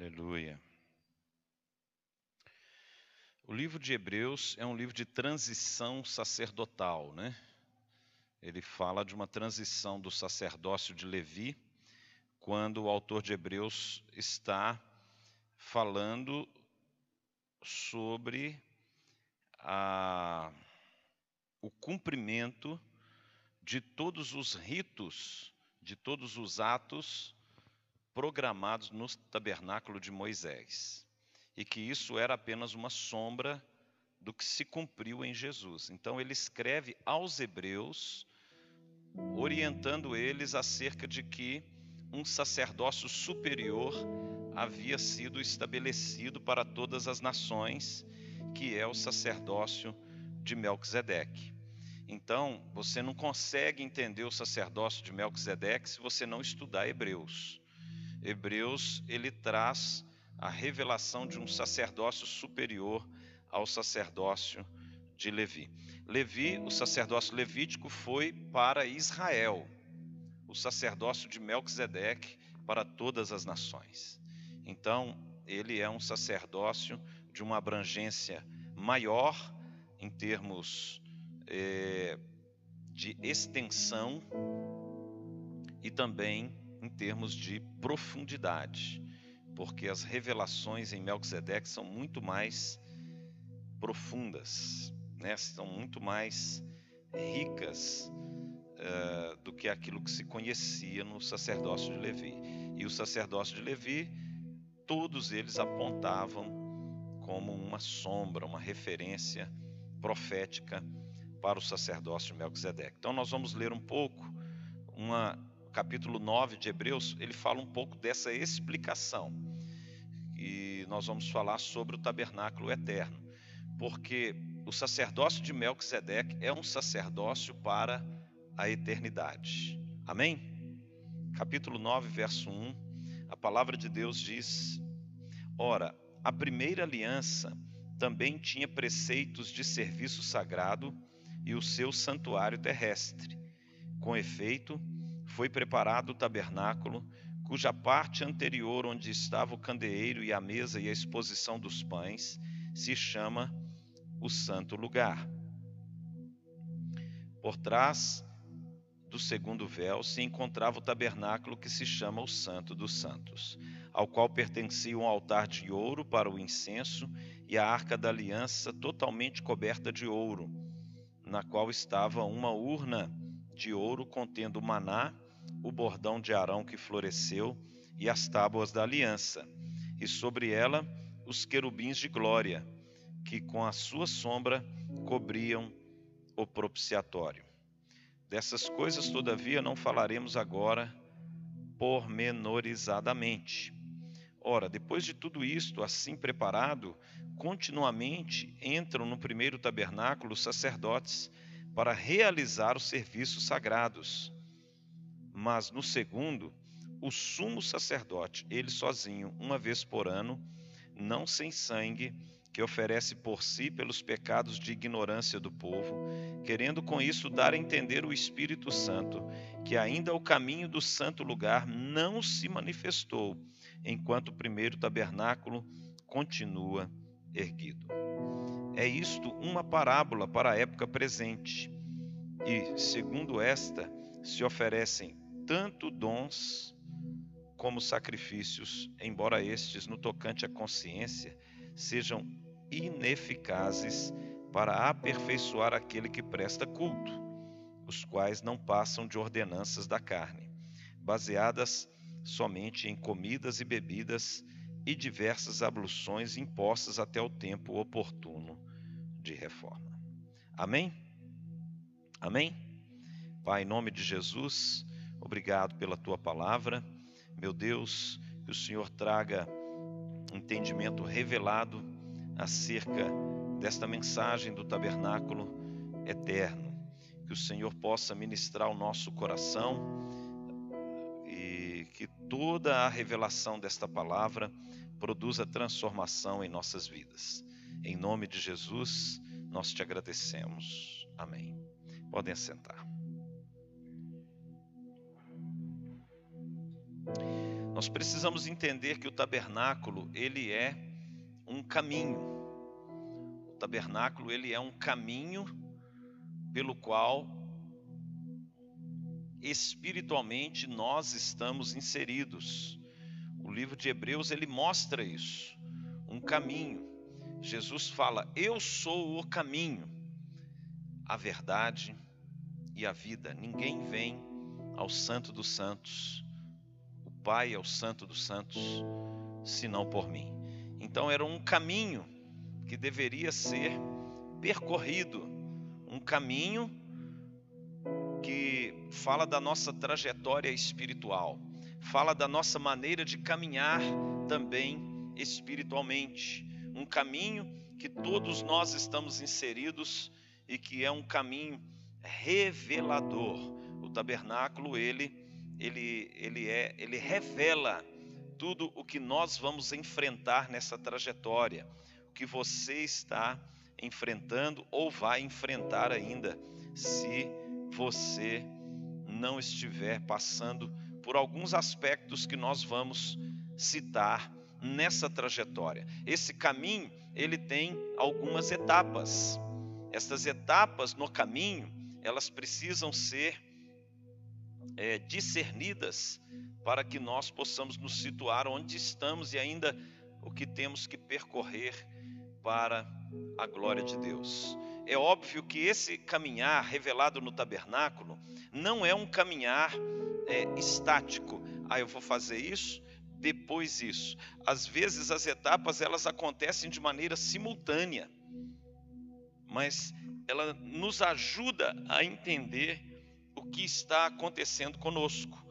Aleluia. O livro de Hebreus é um livro de transição sacerdotal, né? Ele fala de uma transição do sacerdócio de Levi, quando o autor de Hebreus está falando sobre a, o cumprimento de todos os ritos, de todos os atos programados no tabernáculo de Moisés. E que isso era apenas uma sombra do que se cumpriu em Jesus. Então ele escreve aos hebreus, orientando eles acerca de que um sacerdócio superior havia sido estabelecido para todas as nações, que é o sacerdócio de Melquisedeque. Então, você não consegue entender o sacerdócio de Melquisedeque se você não estudar Hebreus. Hebreus, ele traz a revelação de um sacerdócio superior ao sacerdócio de Levi. Levi, o sacerdócio levítico foi para Israel, o sacerdócio de Melquisedeque para todas as nações. Então, ele é um sacerdócio de uma abrangência maior em termos é, de extensão e também em termos de profundidade, porque as revelações em Melquisedeque são muito mais profundas, né? são muito mais ricas uh, do que aquilo que se conhecia no sacerdócio de Levi. E o sacerdócio de Levi, todos eles apontavam como uma sombra, uma referência profética para o sacerdócio de Melquisedeque. Então nós vamos ler um pouco uma capítulo 9 de Hebreus, ele fala um pouco dessa explicação. E nós vamos falar sobre o tabernáculo eterno, porque o sacerdócio de Melquisedeque é um sacerdócio para a eternidade. Amém? Capítulo 9, verso 1, a palavra de Deus diz: Ora, a primeira aliança também tinha preceitos de serviço sagrado e o seu santuário terrestre. Com efeito, foi preparado o tabernáculo, cuja parte anterior, onde estava o candeeiro e a mesa e a exposição dos pães, se chama o Santo Lugar. Por trás do segundo véu se encontrava o tabernáculo que se chama o Santo dos Santos, ao qual pertencia um altar de ouro para o incenso e a arca da aliança totalmente coberta de ouro, na qual estava uma urna de ouro contendo maná, o bordão de Arão que floresceu e as tábuas da aliança, e sobre ela os querubins de glória, que com a sua sombra cobriam o propiciatório. Dessas coisas, todavia, não falaremos agora pormenorizadamente. Ora, depois de tudo isto, assim preparado, continuamente entram no primeiro tabernáculo os sacerdotes para realizar os serviços sagrados. Mas no segundo, o sumo sacerdote, ele sozinho, uma vez por ano, não sem sangue, que oferece por si pelos pecados de ignorância do povo, querendo com isso dar a entender o Espírito Santo, que ainda o caminho do santo lugar não se manifestou, enquanto o primeiro tabernáculo continua erguido. É isto uma parábola para a época presente. E, segundo esta, se oferecem tanto dons como sacrifícios, embora estes, no tocante à consciência, sejam ineficazes para aperfeiçoar aquele que presta culto, os quais não passam de ordenanças da carne, baseadas somente em comidas e bebidas e diversas abluções impostas até o tempo oportuno de reforma. Amém? Amém? Pai, em nome de Jesus, obrigado pela tua palavra. Meu Deus, que o Senhor traga entendimento revelado acerca desta mensagem do tabernáculo eterno. Que o Senhor possa ministrar o nosso coração e que toda a revelação desta palavra produza transformação em nossas vidas. Em nome de Jesus, nós te agradecemos. Amém. Podem assentar. Nós precisamos entender que o tabernáculo, ele é um caminho. O tabernáculo, ele é um caminho pelo qual espiritualmente nós estamos inseridos. O livro de Hebreus ele mostra isso, um caminho. Jesus fala: "Eu sou o caminho, a verdade e a vida. Ninguém vem ao Santo dos Santos, o Pai é Santo dos Santos, senão por mim." Então era um caminho que deveria ser percorrido, um caminho que fala da nossa trajetória espiritual, fala da nossa maneira de caminhar também espiritualmente. Um caminho que todos nós estamos inseridos e que é um caminho revelador. O tabernáculo, ele ele ele é, ele revela tudo o que nós vamos enfrentar nessa trajetória, o que você está enfrentando ou vai enfrentar ainda, se você não estiver passando por alguns aspectos que nós vamos citar nessa trajetória. Esse caminho, ele tem algumas etapas. Estas etapas no caminho, elas precisam ser é, discernidas para que nós possamos nos situar onde estamos e ainda o que temos que percorrer para a glória de Deus é óbvio que esse caminhar revelado no tabernáculo não é um caminhar é, estático. Ah, eu vou fazer isso, depois isso. Às vezes as etapas elas acontecem de maneira simultânea, mas ela nos ajuda a entender que está acontecendo conosco.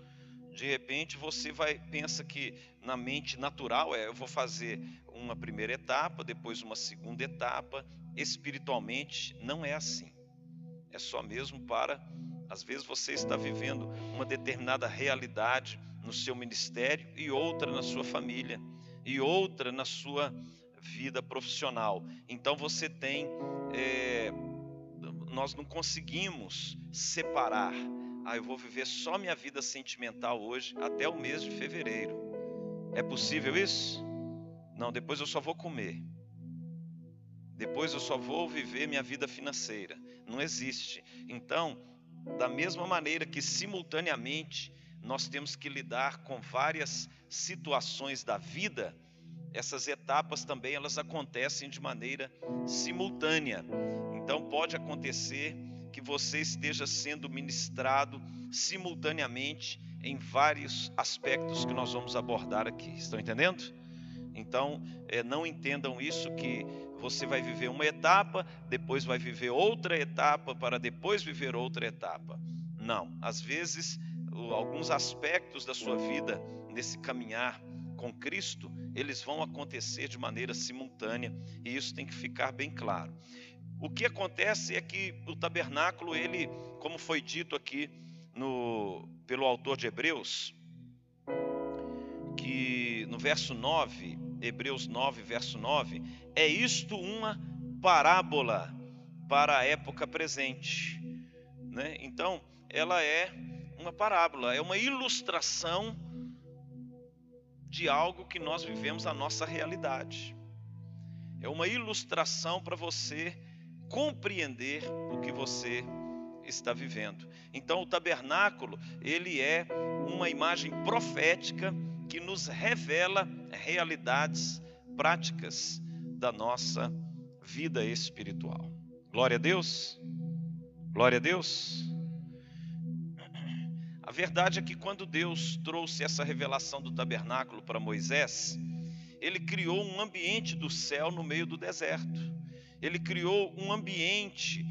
De repente você vai pensa que na mente natural é eu vou fazer uma primeira etapa, depois uma segunda etapa, espiritualmente não é assim. É só mesmo para, às vezes você está vivendo uma determinada realidade no seu ministério e outra na sua família e outra na sua vida profissional. Então você tem, é, nós não conseguimos separar. Ah, eu vou viver só minha vida sentimental hoje até o mês de fevereiro. É possível isso? Não, depois eu só vou comer. Depois eu só vou viver minha vida financeira. Não existe. Então, da mesma maneira que simultaneamente nós temos que lidar com várias situações da vida, essas etapas também elas acontecem de maneira simultânea. Então pode acontecer que você esteja sendo ministrado simultaneamente em vários aspectos que nós vamos abordar aqui. Estão entendendo? Então, é, não entendam isso que você vai viver uma etapa, depois vai viver outra etapa, para depois viver outra etapa. Não, às vezes, alguns aspectos da sua vida nesse caminhar com Cristo, eles vão acontecer de maneira simultânea, e isso tem que ficar bem claro. O que acontece é que o tabernáculo, ele, como foi dito aqui no, pelo autor de Hebreus, que no verso 9, Hebreus 9, verso 9, é isto uma parábola para a época presente. Né? Então, ela é uma parábola, é uma ilustração de algo que nós vivemos a nossa realidade. É uma ilustração para você compreender o que você está vivendo. Então o tabernáculo, ele é uma imagem profética que nos revela realidades práticas da nossa vida espiritual. Glória a Deus. Glória a Deus. A verdade é que quando Deus trouxe essa revelação do tabernáculo para Moisés, ele criou um ambiente do céu no meio do deserto. Ele criou um ambiente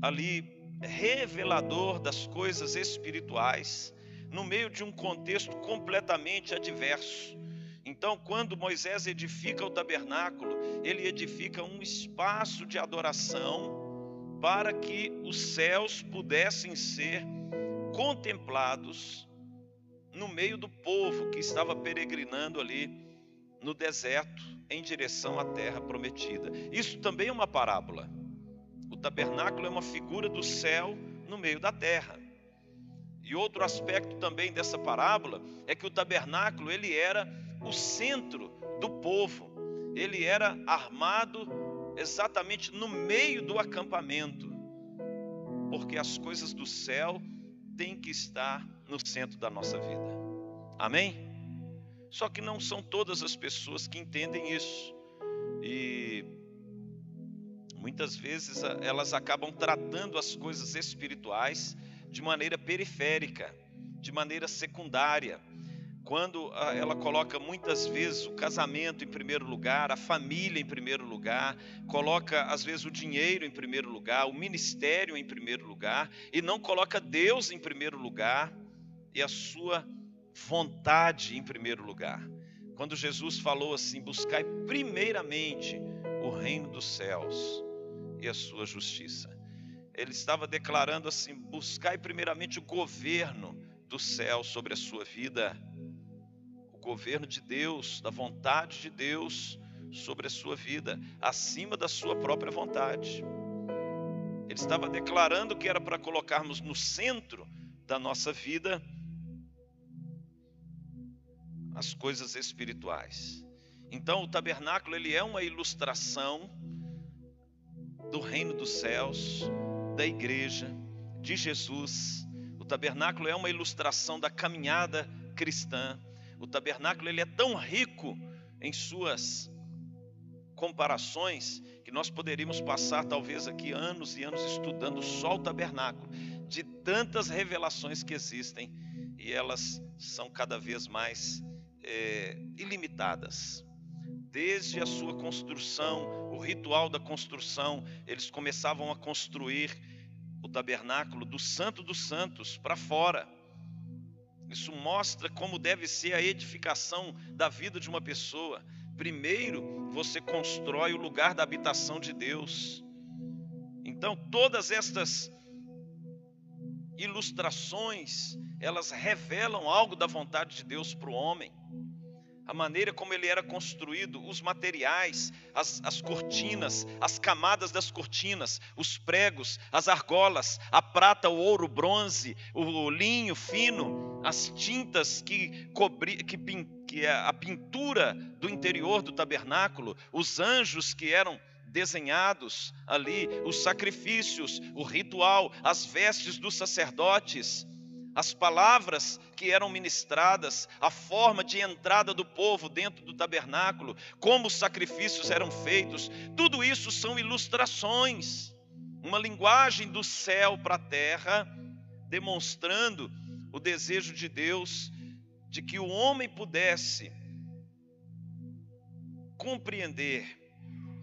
ali revelador das coisas espirituais no meio de um contexto completamente adverso. Então, quando Moisés edifica o tabernáculo, ele edifica um espaço de adoração para que os céus pudessem ser contemplados no meio do povo que estava peregrinando ali no deserto em direção à terra prometida. Isso também é uma parábola. O tabernáculo é uma figura do céu no meio da terra E outro aspecto também dessa parábola é que o tabernáculo ele era o centro do povo. Ele era armado exatamente no meio do acampamento. Porque as coisas do céu têm que estar no centro da nossa vida. Amém? Só que não são todas as pessoas que entendem isso. E muitas vezes elas acabam tratando as coisas espirituais de maneira periférica, de maneira secundária. Quando ah, ela coloca muitas vezes o casamento em primeiro lugar, a família em primeiro lugar, coloca às vezes o dinheiro em primeiro lugar, o ministério em primeiro lugar, e não coloca Deus em primeiro lugar e a sua vontade em primeiro lugar. Quando Jesus falou assim: buscai primeiramente o reino dos céus e a sua justiça ele estava declarando assim: buscai primeiramente o governo do céu sobre a sua vida, o governo de Deus, da vontade de Deus sobre a sua vida, acima da sua própria vontade. Ele estava declarando que era para colocarmos no centro da nossa vida as coisas espirituais. Então, o tabernáculo ele é uma ilustração do reino dos céus, da igreja, de Jesus. O tabernáculo é uma ilustração da caminhada cristã. O tabernáculo ele é tão rico em suas comparações que nós poderíamos passar talvez aqui anos e anos estudando só o tabernáculo, de tantas revelações que existem e elas são cada vez mais é, ilimitadas. Desde a sua construção, o ritual da construção, eles começavam a construir o tabernáculo do Santo dos Santos para fora. Isso mostra como deve ser a edificação da vida de uma pessoa. Primeiro, você constrói o lugar da habitação de Deus. Então, todas estas ilustrações, elas revelam algo da vontade de Deus para o homem. A maneira como ele era construído, os materiais, as, as, cortinas, as camadas das cortinas, os pregos, as argolas, a prata, o ouro, o bronze, o linho fino, as tintas que cobri, que, que é a pintura do interior do tabernáculo, os anjos que eram desenhados ali, os sacrifícios, o ritual, as vestes dos sacerdotes as palavras que eram ministradas, a forma de entrada do povo dentro do tabernáculo, como os sacrifícios eram feitos, tudo isso são ilustrações, uma linguagem do céu para a terra, demonstrando o desejo de Deus de que o homem pudesse compreender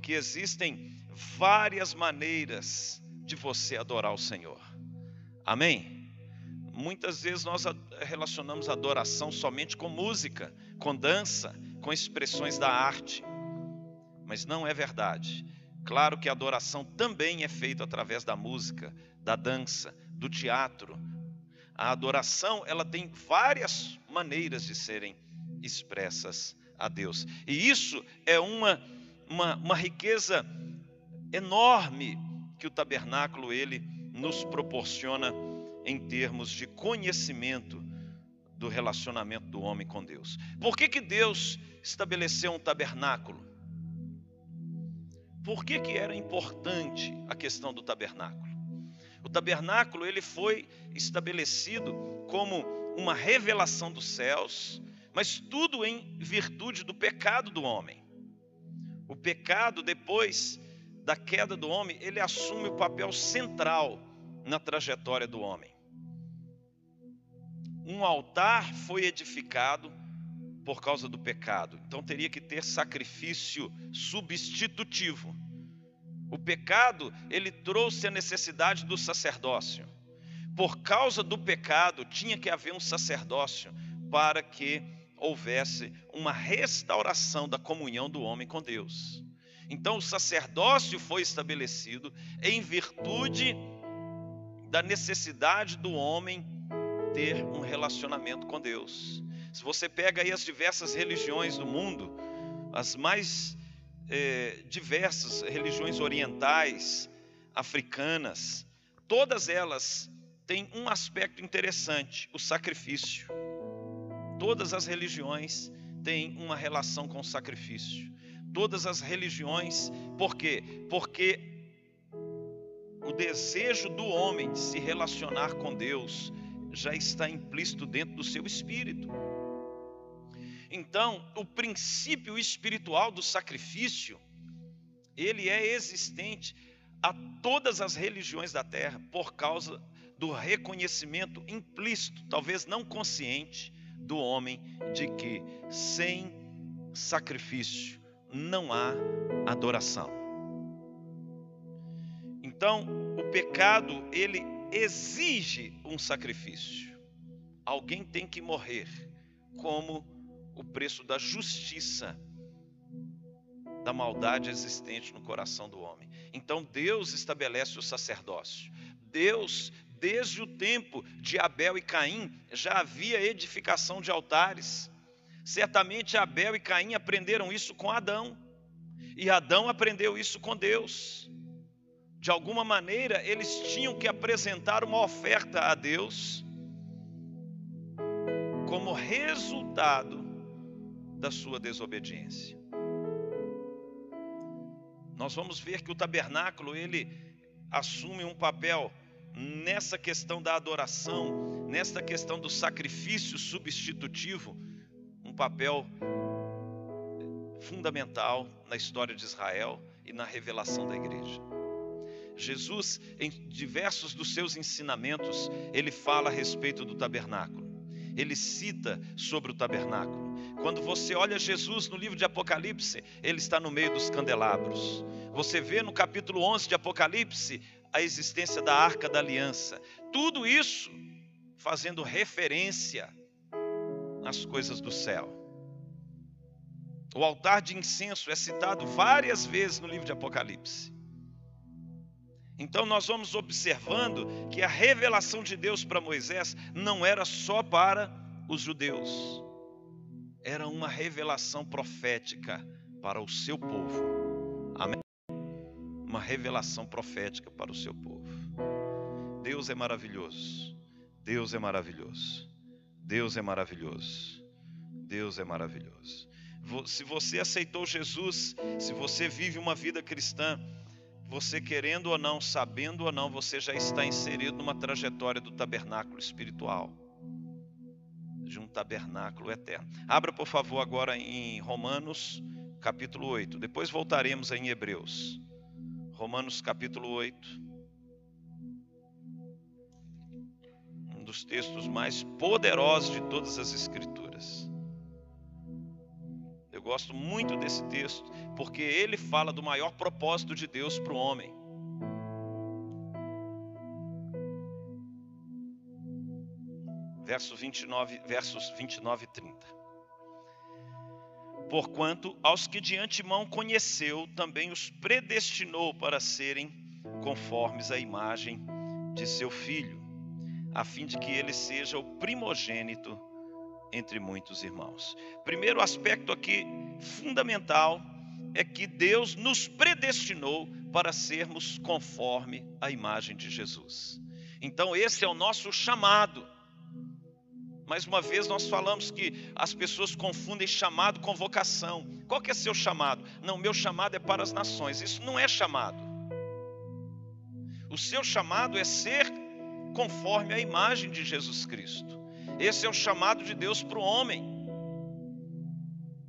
que existem várias maneiras de você adorar o Senhor. Amém? Muitas vezes nós relacionamos adoração somente com música, com dança, com expressões da arte. Mas não é verdade. Claro que a adoração também é feita através da música, da dança, do teatro. A adoração, ela tem várias maneiras de serem expressas a Deus. E isso é uma, uma, uma riqueza enorme que o tabernáculo ele nos proporciona em termos de conhecimento do relacionamento do homem com Deus. Por que, que Deus estabeleceu um tabernáculo? Por que, que era importante a questão do tabernáculo? O tabernáculo ele foi estabelecido como uma revelação dos céus, mas tudo em virtude do pecado do homem. O pecado, depois da queda do homem, ele assume o papel central na trajetória do homem um altar foi edificado por causa do pecado. Então teria que ter sacrifício substitutivo. O pecado, ele trouxe a necessidade do sacerdócio. Por causa do pecado, tinha que haver um sacerdócio para que houvesse uma restauração da comunhão do homem com Deus. Então o sacerdócio foi estabelecido em virtude da necessidade do homem ter um relacionamento com Deus. Se você pega aí as diversas religiões do mundo, as mais é, diversas religiões orientais, africanas, todas elas tem um aspecto interessante: o sacrifício. Todas as religiões têm uma relação com o sacrifício. Todas as religiões, por quê? Porque o desejo do homem de se relacionar com Deus já está implícito dentro do seu espírito. Então, o princípio espiritual do sacrifício, ele é existente a todas as religiões da terra por causa do reconhecimento implícito, talvez não consciente, do homem de que sem sacrifício não há adoração. Então, o pecado, ele exige um sacrifício. Alguém tem que morrer como o preço da justiça da maldade existente no coração do homem. Então Deus estabelece o sacerdócio. Deus Desde o tempo de Abel e Caim já havia edificação de altares. Certamente Abel e Caim aprenderam isso com Adão. E Adão aprendeu isso com Deus. De alguma maneira, eles tinham que apresentar uma oferta a Deus como resultado da sua desobediência. Nós vamos ver que o tabernáculo ele assume um papel nessa questão da adoração, nessa questão do sacrifício substitutivo, um papel fundamental na história de Israel e na revelação da igreja. Jesus, em diversos dos seus ensinamentos, ele fala a respeito do tabernáculo. Ele cita sobre o tabernáculo. Quando você olha Jesus no livro de Apocalipse, ele está no meio dos candelabros. Você vê no capítulo 11 de Apocalipse a existência da arca da aliança. Tudo isso fazendo referência às coisas do céu. O altar de incenso é citado várias vezes no livro de Apocalipse. Então nós vamos observando que a revelação de Deus para Moisés não era só para os judeus, era uma revelação profética para o seu povo. Amém uma revelação profética para o seu povo. Deus é maravilhoso. Deus é maravilhoso. Deus é maravilhoso. Deus é maravilhoso. Se você aceitou Jesus, se você vive uma vida cristã, você querendo ou não, sabendo ou não, você já está inserido numa trajetória do tabernáculo espiritual, de um tabernáculo eterno. Abra, por favor, agora em Romanos, capítulo 8. Depois voltaremos em Hebreus. Romanos capítulo 8. Um dos textos mais poderosos de todas as Escrituras. Gosto muito desse texto, porque ele fala do maior propósito de Deus para o homem. Verso 29, versos 29 e 30 porquanto aos que de antemão conheceu, também os predestinou para serem conformes à imagem de seu filho, a fim de que ele seja o primogênito entre muitos irmãos. Primeiro aspecto aqui fundamental é que Deus nos predestinou para sermos conforme à imagem de Jesus. Então esse é o nosso chamado mais uma vez nós falamos que as pessoas confundem chamado com vocação. Qual que é seu chamado? Não, meu chamado é para as nações. Isso não é chamado. O seu chamado é ser conforme a imagem de Jesus Cristo. Esse é o chamado de Deus para o homem.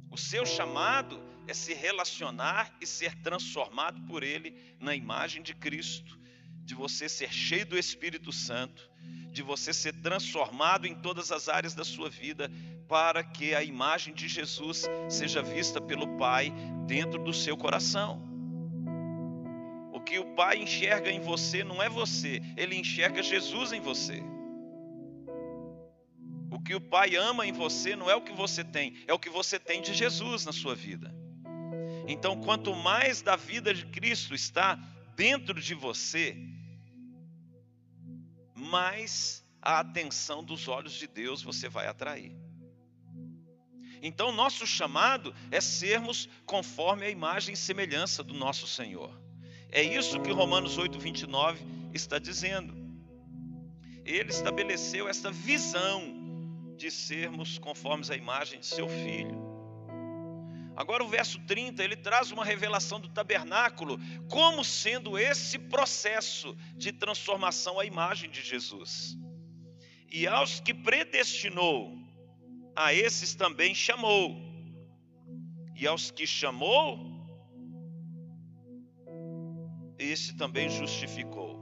O seu chamado é se relacionar e ser transformado por Ele na imagem de Cristo, de você ser cheio do Espírito Santo, de você ser transformado em todas as áreas da sua vida, para que a imagem de Jesus seja vista pelo Pai dentro do seu coração. O que o Pai enxerga em você não é você, ele enxerga Jesus em você. O que o Pai ama em você não é o que você tem, é o que você tem de Jesus na sua vida. Então, quanto mais da vida de Cristo está dentro de você, mais a atenção dos olhos de Deus você vai atrair. Então, nosso chamado é sermos conforme a imagem e semelhança do nosso Senhor. É isso que Romanos 8, 29 está dizendo. ele estabeleceu essa visão de sermos conformes à imagem de seu filho. Agora o verso 30, ele traz uma revelação do tabernáculo como sendo esse processo de transformação à imagem de Jesus. E aos que predestinou, a esses também chamou. E aos que chamou, esse também justificou.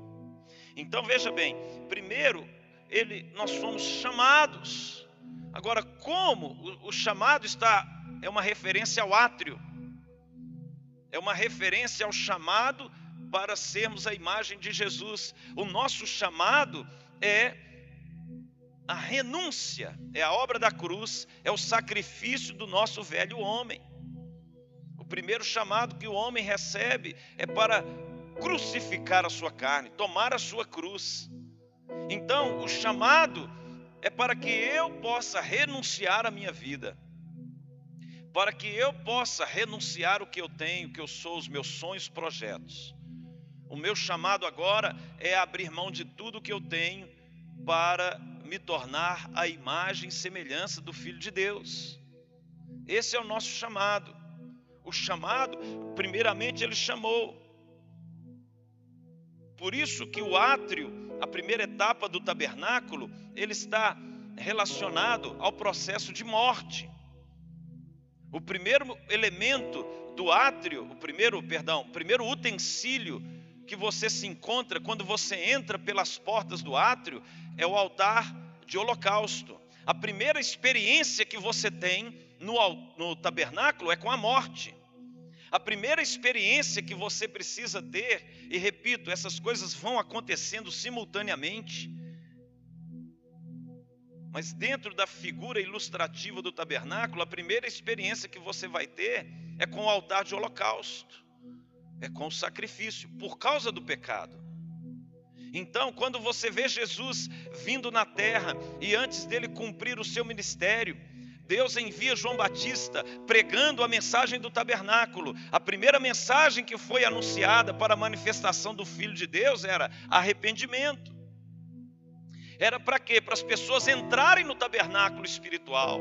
Então veja bem, primeiro ele nós somos chamados. Agora como o, o chamado está é uma referência ao átrio, é uma referência ao chamado para sermos a imagem de Jesus. O nosso chamado é a renúncia, é a obra da cruz, é o sacrifício do nosso velho homem. O primeiro chamado que o homem recebe é para crucificar a sua carne, tomar a sua cruz. Então, o chamado é para que eu possa renunciar à minha vida para que eu possa renunciar o que eu tenho, o que eu sou, os meus sonhos, projetos. O meu chamado agora é abrir mão de tudo que eu tenho para me tornar a imagem e semelhança do Filho de Deus. Esse é o nosso chamado. O chamado, primeiramente, ele chamou. Por isso que o átrio, a primeira etapa do tabernáculo, ele está relacionado ao processo de morte. O primeiro elemento do átrio, o primeiro, perdão, o primeiro utensílio que você se encontra quando você entra pelas portas do átrio é o altar de holocausto. A primeira experiência que você tem no, no tabernáculo é com a morte. A primeira experiência que você precisa ter, e repito, essas coisas vão acontecendo simultaneamente, mas dentro da figura ilustrativa do tabernáculo, a primeira experiência que você vai ter é com o altar de holocausto, é com o sacrifício, por causa do pecado. Então, quando você vê Jesus vindo na terra e antes dele cumprir o seu ministério, Deus envia João Batista pregando a mensagem do tabernáculo. A primeira mensagem que foi anunciada para a manifestação do Filho de Deus era arrependimento. Era para quê? Para as pessoas entrarem no tabernáculo espiritual.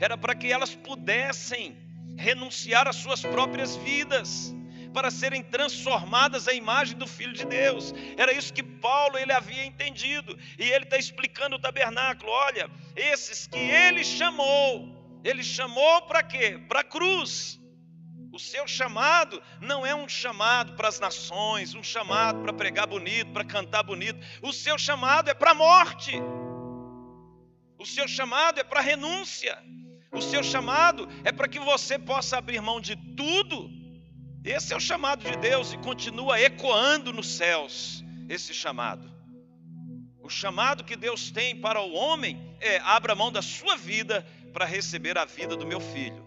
Era para que elas pudessem renunciar às suas próprias vidas para serem transformadas à imagem do Filho de Deus. Era isso que Paulo ele havia entendido. E ele está explicando o tabernáculo. Olha, esses que ele chamou, ele chamou para quê? Para a cruz. O seu chamado não é um chamado para as nações, um chamado para pregar bonito, para cantar bonito. O seu chamado é para a morte. O seu chamado é para a renúncia. O seu chamado é para que você possa abrir mão de tudo. Esse é o chamado de Deus e continua ecoando nos céus esse chamado. O chamado que Deus tem para o homem é: abra mão da sua vida para receber a vida do meu filho.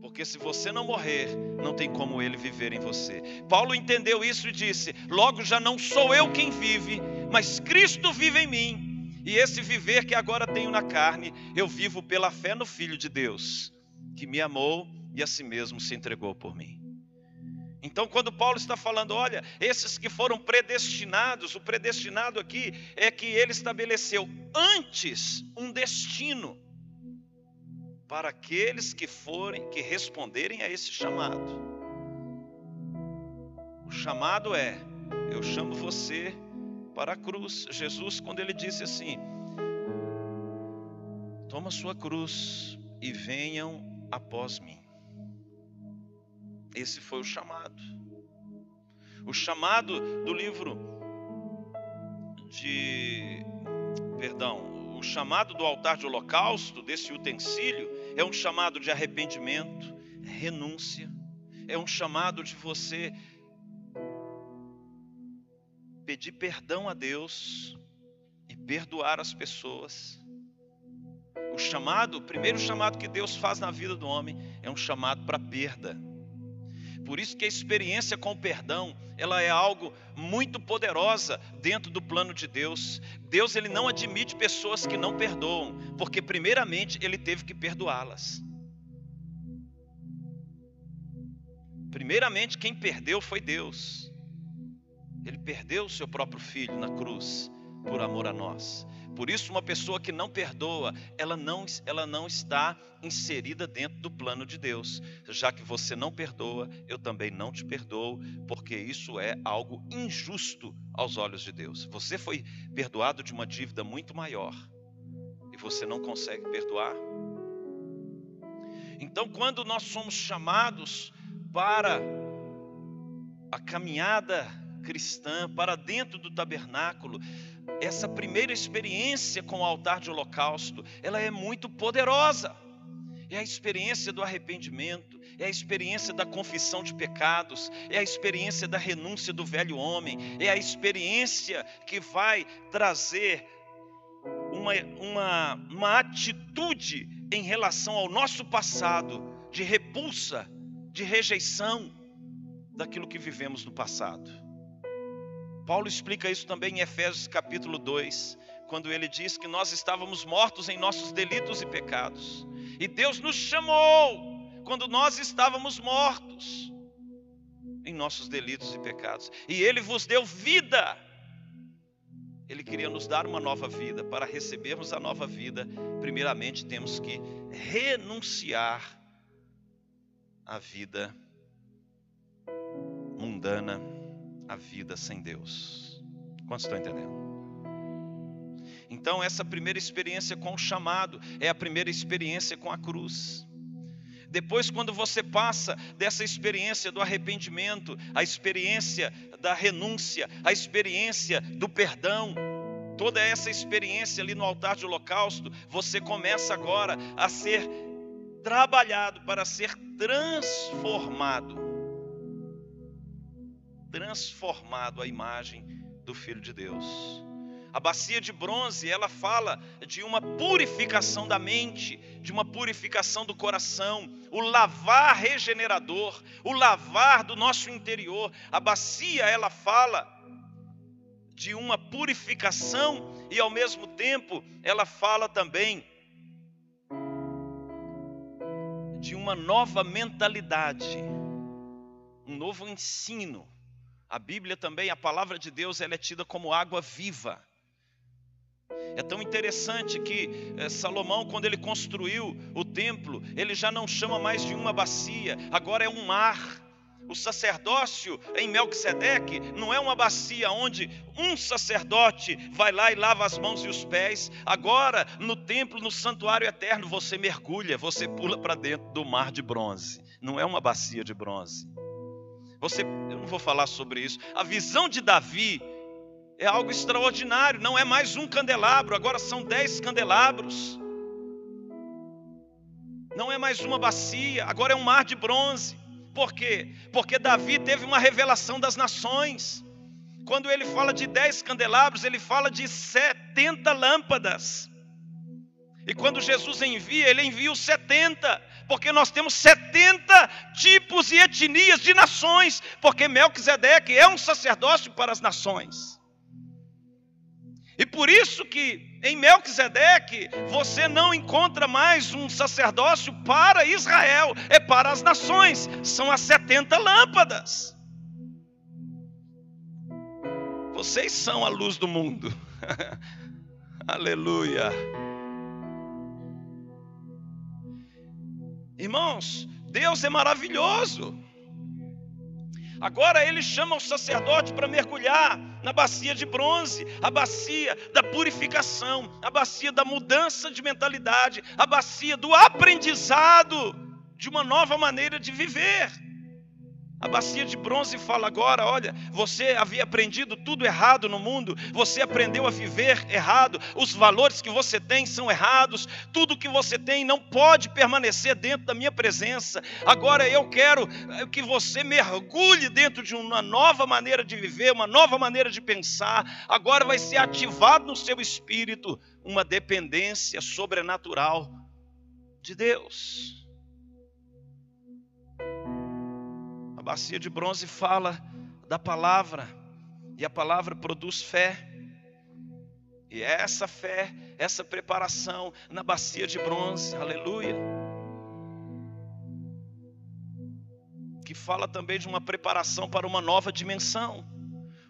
Porque se você não morrer, não tem como ele viver em você. Paulo entendeu isso e disse: Logo já não sou eu quem vive, mas Cristo vive em mim. E esse viver que agora tenho na carne, eu vivo pela fé no Filho de Deus, que me amou e a si mesmo se entregou por mim. Então, quando Paulo está falando, olha, esses que foram predestinados, o predestinado aqui é que ele estabeleceu antes um destino para aqueles que forem, que responderem a esse chamado. O chamado é: eu chamo você para a cruz. Jesus, quando ele disse assim: Toma sua cruz e venham após mim. Esse foi o chamado. O chamado do livro de perdão, o chamado do altar de holocausto, desse utensílio, é um chamado de arrependimento, renúncia, é um chamado de você pedir perdão a Deus e perdoar as pessoas. O chamado, o primeiro chamado que Deus faz na vida do homem é um chamado para perda. Por isso que a experiência com o perdão, ela é algo muito poderosa dentro do plano de Deus. Deus ele não admite pessoas que não perdoam, porque primeiramente ele teve que perdoá-las. Primeiramente quem perdeu foi Deus. Ele perdeu o seu próprio filho na cruz por amor a nós. Por isso, uma pessoa que não perdoa, ela não, ela não está inserida dentro do plano de Deus. Já que você não perdoa, eu também não te perdoo, porque isso é algo injusto aos olhos de Deus. Você foi perdoado de uma dívida muito maior e você não consegue perdoar. Então, quando nós somos chamados para a caminhada cristã, para dentro do tabernáculo, essa primeira experiência com o altar de holocausto, ela é muito poderosa. É a experiência do arrependimento, é a experiência da confissão de pecados, é a experiência da renúncia do velho homem, é a experiência que vai trazer uma, uma, uma atitude em relação ao nosso passado de repulsa, de rejeição daquilo que vivemos no passado. Paulo explica isso também em Efésios capítulo 2, quando ele diz que nós estávamos mortos em nossos delitos e pecados, e Deus nos chamou quando nós estávamos mortos em nossos delitos e pecados, e Ele vos deu vida. Ele queria nos dar uma nova vida. Para recebermos a nova vida, primeiramente temos que renunciar à vida mundana a vida sem Deus. Quantos estão entendendo? Então, essa primeira experiência com o chamado é a primeira experiência com a cruz. Depois, quando você passa dessa experiência do arrependimento, a experiência da renúncia, a experiência do perdão, toda essa experiência ali no altar de holocausto, você começa agora a ser trabalhado para ser transformado transformado à imagem do Filho de Deus. A bacia de bronze, ela fala de uma purificação da mente, de uma purificação do coração, o lavar regenerador, o lavar do nosso interior. A bacia, ela fala de uma purificação e ao mesmo tempo ela fala também de uma nova mentalidade, um novo ensino a Bíblia também, a palavra de Deus, ela é tida como água viva. É tão interessante que é, Salomão, quando ele construiu o templo, ele já não chama mais de uma bacia, agora é um mar. O sacerdócio em Melquisedeque não é uma bacia onde um sacerdote vai lá e lava as mãos e os pés. Agora, no templo, no santuário eterno, você mergulha, você pula para dentro do mar de bronze. Não é uma bacia de bronze. Você, eu não vou falar sobre isso. A visão de Davi é algo extraordinário. Não é mais um candelabro, agora são dez candelabros. Não é mais uma bacia, agora é um mar de bronze. Por quê? Porque Davi teve uma revelação das nações. Quando ele fala de dez candelabros, ele fala de setenta lâmpadas. E quando Jesus envia, ele envia os setenta porque nós temos 70 tipos e etnias de nações, porque Melquisedeque é um sacerdócio para as nações. E por isso que em Melquisedeque você não encontra mais um sacerdócio para Israel, é para as nações, são as 70 lâmpadas. Vocês são a luz do mundo. Aleluia. Irmãos, Deus é maravilhoso. Agora ele chama o sacerdote para mergulhar na bacia de bronze, a bacia da purificação, a bacia da mudança de mentalidade, a bacia do aprendizado de uma nova maneira de viver. A bacia de bronze fala agora: olha, você havia aprendido tudo errado no mundo, você aprendeu a viver errado, os valores que você tem são errados, tudo que você tem não pode permanecer dentro da minha presença. Agora eu quero eh, que você mergulhe dentro de uma nova maneira de viver, uma nova maneira de pensar. Agora vai ser ativado no seu espírito uma dependência sobrenatural de Deus. Bacia de bronze fala da palavra, e a palavra produz fé. E essa fé, essa preparação na bacia de bronze, aleluia. Que fala também de uma preparação para uma nova dimensão.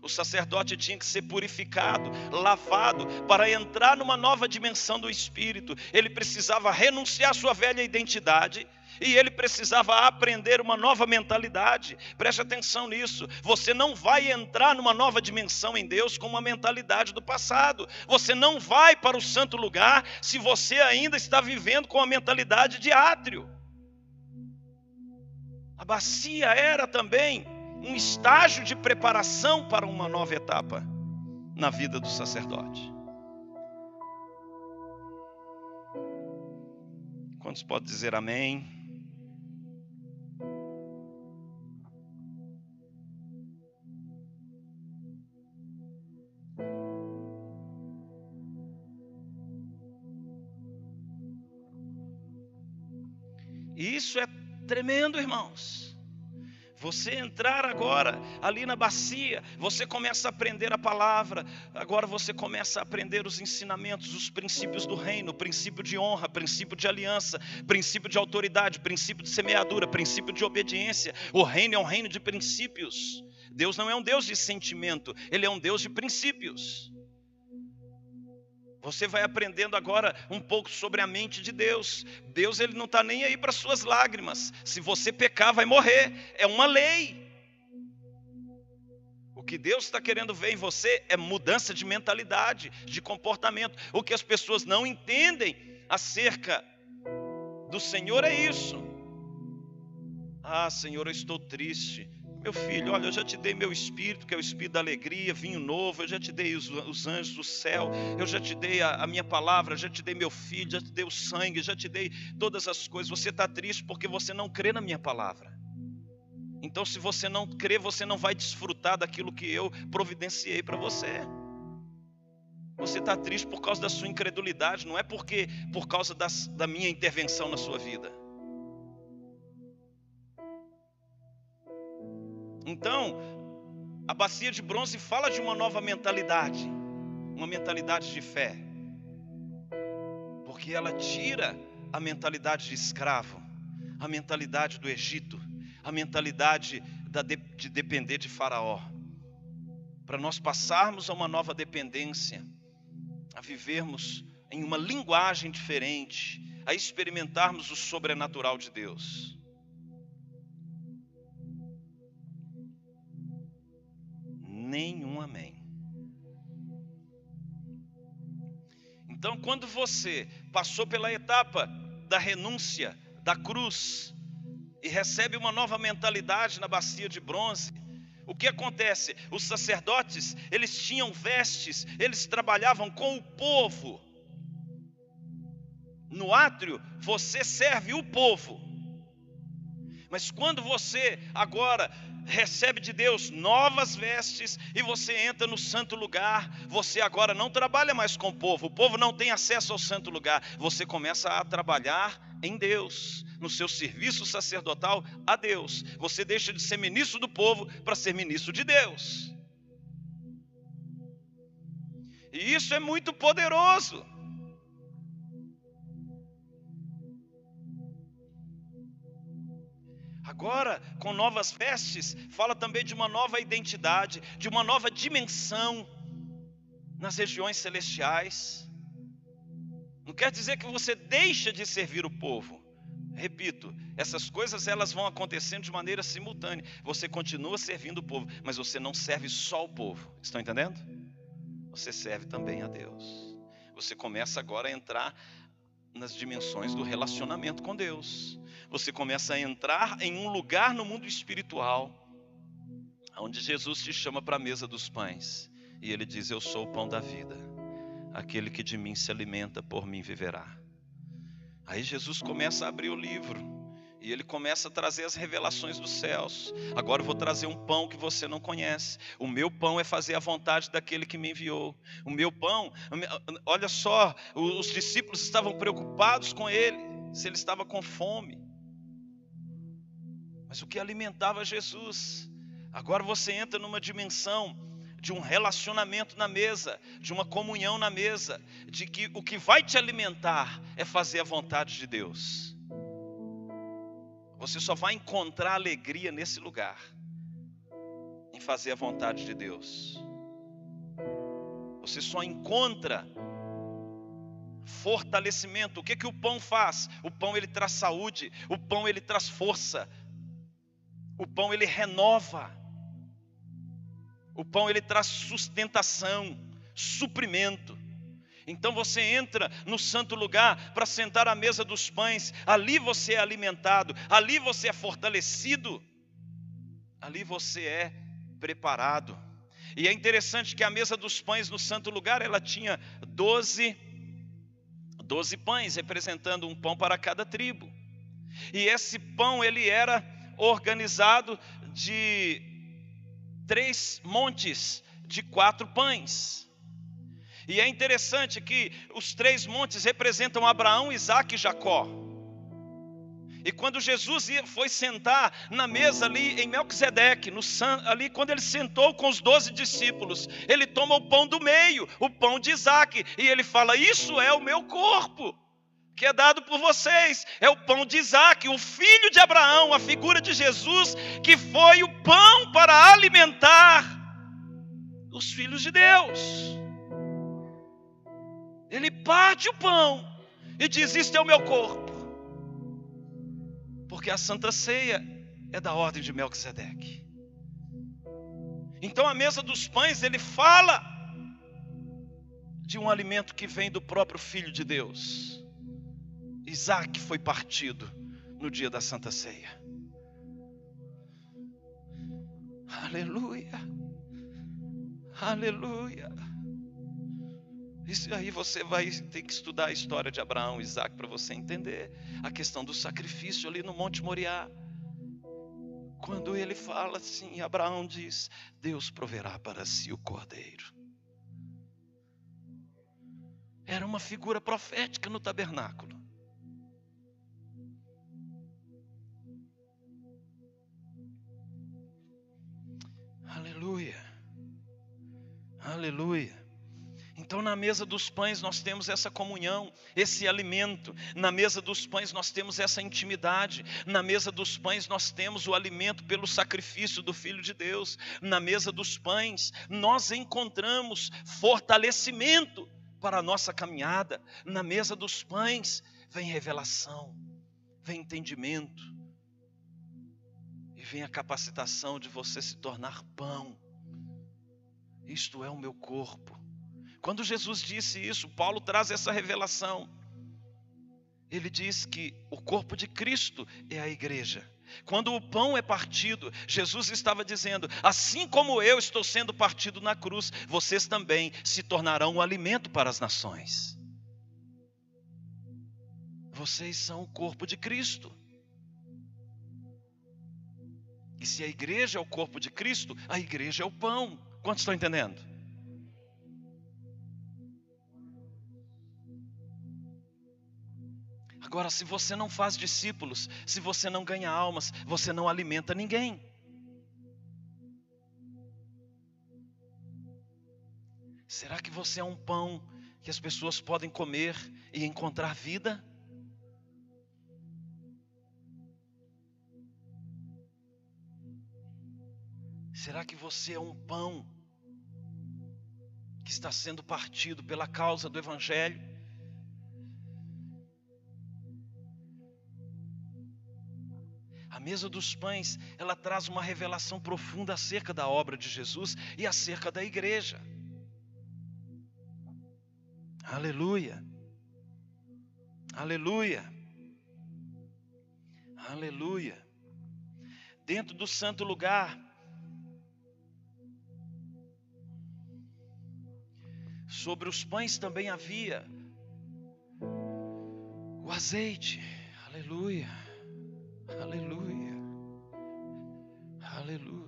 O sacerdote tinha que ser purificado, lavado, para entrar numa nova dimensão do espírito. Ele precisava renunciar à sua velha identidade e ele precisava aprender uma nova mentalidade. Preste atenção nisso. Você não vai entrar numa nova dimensão em Deus com uma mentalidade do passado. Você não vai para o santo lugar se você ainda está vivendo com a mentalidade de átrio. A bacia era também um estágio de preparação para uma nova etapa na vida do sacerdote. Quantos podem dizer amém? Tremendo, irmãos. Você entrar agora ali na bacia, você começa a aprender a palavra, agora você começa a aprender os ensinamentos, os princípios do reino, princípio de honra, princípio de aliança, princípio de autoridade, princípio de semeadura, princípio de obediência. O reino é um reino de princípios. Deus não é um Deus de sentimento, ele é um Deus de princípios. Você vai aprendendo agora um pouco sobre a mente de Deus. Deus ele não está nem aí para suas lágrimas. Se você pecar, vai morrer. É uma lei. O que Deus está querendo ver em você é mudança de mentalidade, de comportamento. O que as pessoas não entendem acerca do Senhor é isso. Ah, Senhor, eu estou triste. Meu filho, olha, eu já te dei meu espírito, que é o espírito da alegria, vinho novo, eu já te dei os, os anjos do céu, eu já te dei a, a, minha palavra, já te dei meu filho, já te dei o sangue, já te dei todas as coisas. Você está triste porque você não crê na minha palavra. Então, se você não crê, você não vai desfrutar daquilo que eu providenciei para você. Você está triste por causa da sua incredulidade, não é porque por causa das, da minha intervenção na sua vida. Então, a bacia de bronze fala de uma nova mentalidade, uma mentalidade de fé, porque ela tira a mentalidade de escravo, a mentalidade do Egito, a mentalidade de depender de Faraó, para nós passarmos a uma nova dependência, a vivermos em uma linguagem diferente, a experimentarmos o sobrenatural de Deus. Nenhum amém. Então, quando você passou pela etapa da renúncia, da cruz, e recebe uma nova mentalidade na bacia de bronze, o que acontece? Os sacerdotes, eles tinham vestes, eles trabalhavam com o povo. No átrio, você serve o povo. Mas quando você agora recebe de Deus novas vestes e você entra no santo lugar. Você agora não trabalha mais com o povo, o povo não tem acesso ao santo lugar. Você começa a trabalhar em Deus, no seu serviço sacerdotal a Deus. Você deixa de ser ministro do povo para ser ministro de Deus. E isso é muito poderoso. Agora, com novas vestes, fala também de uma nova identidade, de uma nova dimensão nas regiões celestiais. Não quer dizer que você deixa de servir o povo. Repito, essas coisas elas vão acontecendo de maneira simultânea. Você continua servindo o povo, mas você não serve só o povo. Estão entendendo? Você serve também a Deus. Você começa agora a entrar nas dimensões do relacionamento com Deus você começa a entrar em um lugar no mundo espiritual, onde Jesus te chama para a mesa dos pães. E ele diz: Eu sou o pão da vida. Aquele que de mim se alimenta, por mim viverá. Aí Jesus começa a abrir o livro. E ele começa a trazer as revelações dos céus. Agora eu vou trazer um pão que você não conhece. O meu pão é fazer a vontade daquele que me enviou. O meu pão, olha só, os discípulos estavam preocupados com ele, se ele estava com fome mas o que alimentava Jesus. Agora você entra numa dimensão de um relacionamento na mesa, de uma comunhão na mesa, de que o que vai te alimentar é fazer a vontade de Deus. Você só vai encontrar alegria nesse lugar, em fazer a vontade de Deus. Você só encontra fortalecimento. O que que o pão faz? O pão ele traz saúde, o pão ele traz força. O pão ele renova. O pão ele traz sustentação, suprimento. Então você entra no santo lugar para sentar à mesa dos pães, ali você é alimentado, ali você é fortalecido, ali você é preparado. E é interessante que a mesa dos pães no santo lugar, ela tinha doze, doze pães, representando um pão para cada tribo. E esse pão, ele era organizado de três montes de quatro pães. E é interessante que os três montes representam Abraão, Isaac e Jacó. E quando Jesus foi sentar na mesa ali em Melquisedeque, no, ali quando ele sentou com os doze discípulos, ele toma o pão do meio, o pão de Isaac, e ele fala: Isso é o meu corpo, que é dado por vocês. É o pão de Isaac, o filho de Abraão, a figura de Jesus, que foi o pão para alimentar os filhos de Deus. Ele parte o pão e diz: Isto é o meu corpo. Porque a santa ceia é da ordem de Melquisedeque. Então a mesa dos pães, ele fala de um alimento que vem do próprio Filho de Deus. Isaac foi partido no dia da Santa Ceia. Aleluia, aleluia. Isso aí você vai ter que estudar a história de Abraão e Isaac para você entender a questão do sacrifício ali no Monte Moriá. Quando ele fala assim, Abraão diz: Deus proverá para si o cordeiro. Era uma figura profética no tabernáculo. Aleluia. Aleluia. Então, na mesa dos pães, nós temos essa comunhão, esse alimento. Na mesa dos pães, nós temos essa intimidade. Na mesa dos pães, nós temos o alimento pelo sacrifício do Filho de Deus. Na mesa dos pães, nós encontramos fortalecimento para a nossa caminhada. Na mesa dos pães, vem revelação, vem entendimento, vem a capacitação de você se tornar pão. Isto é o meu corpo quando Jesus disse isso, Paulo traz essa revelação. Ele diz que o corpo de Cristo é a igreja. Quando o pão é partido, Jesus estava dizendo: assim como eu estou sendo partido na cruz, vocês também se tornarão um alimento para as nações. Vocês são o corpo de Cristo. E se a igreja é o corpo de Cristo, a igreja é o pão. Quantos estão entendendo? Agora, se você não faz discípulos, se você não ganha almas, você não alimenta ninguém. Será que você é um pão que as pessoas podem comer e encontrar vida? Será que você é um pão que está sendo partido pela causa do Evangelho? mesa dos pães, ela traz uma revelação profunda acerca da obra de Jesus e acerca da igreja. Aleluia. Aleluia. Aleluia. Dentro do santo lugar, sobre os pães também havia o azeite. Aleluia. Aleluia. Aleluia.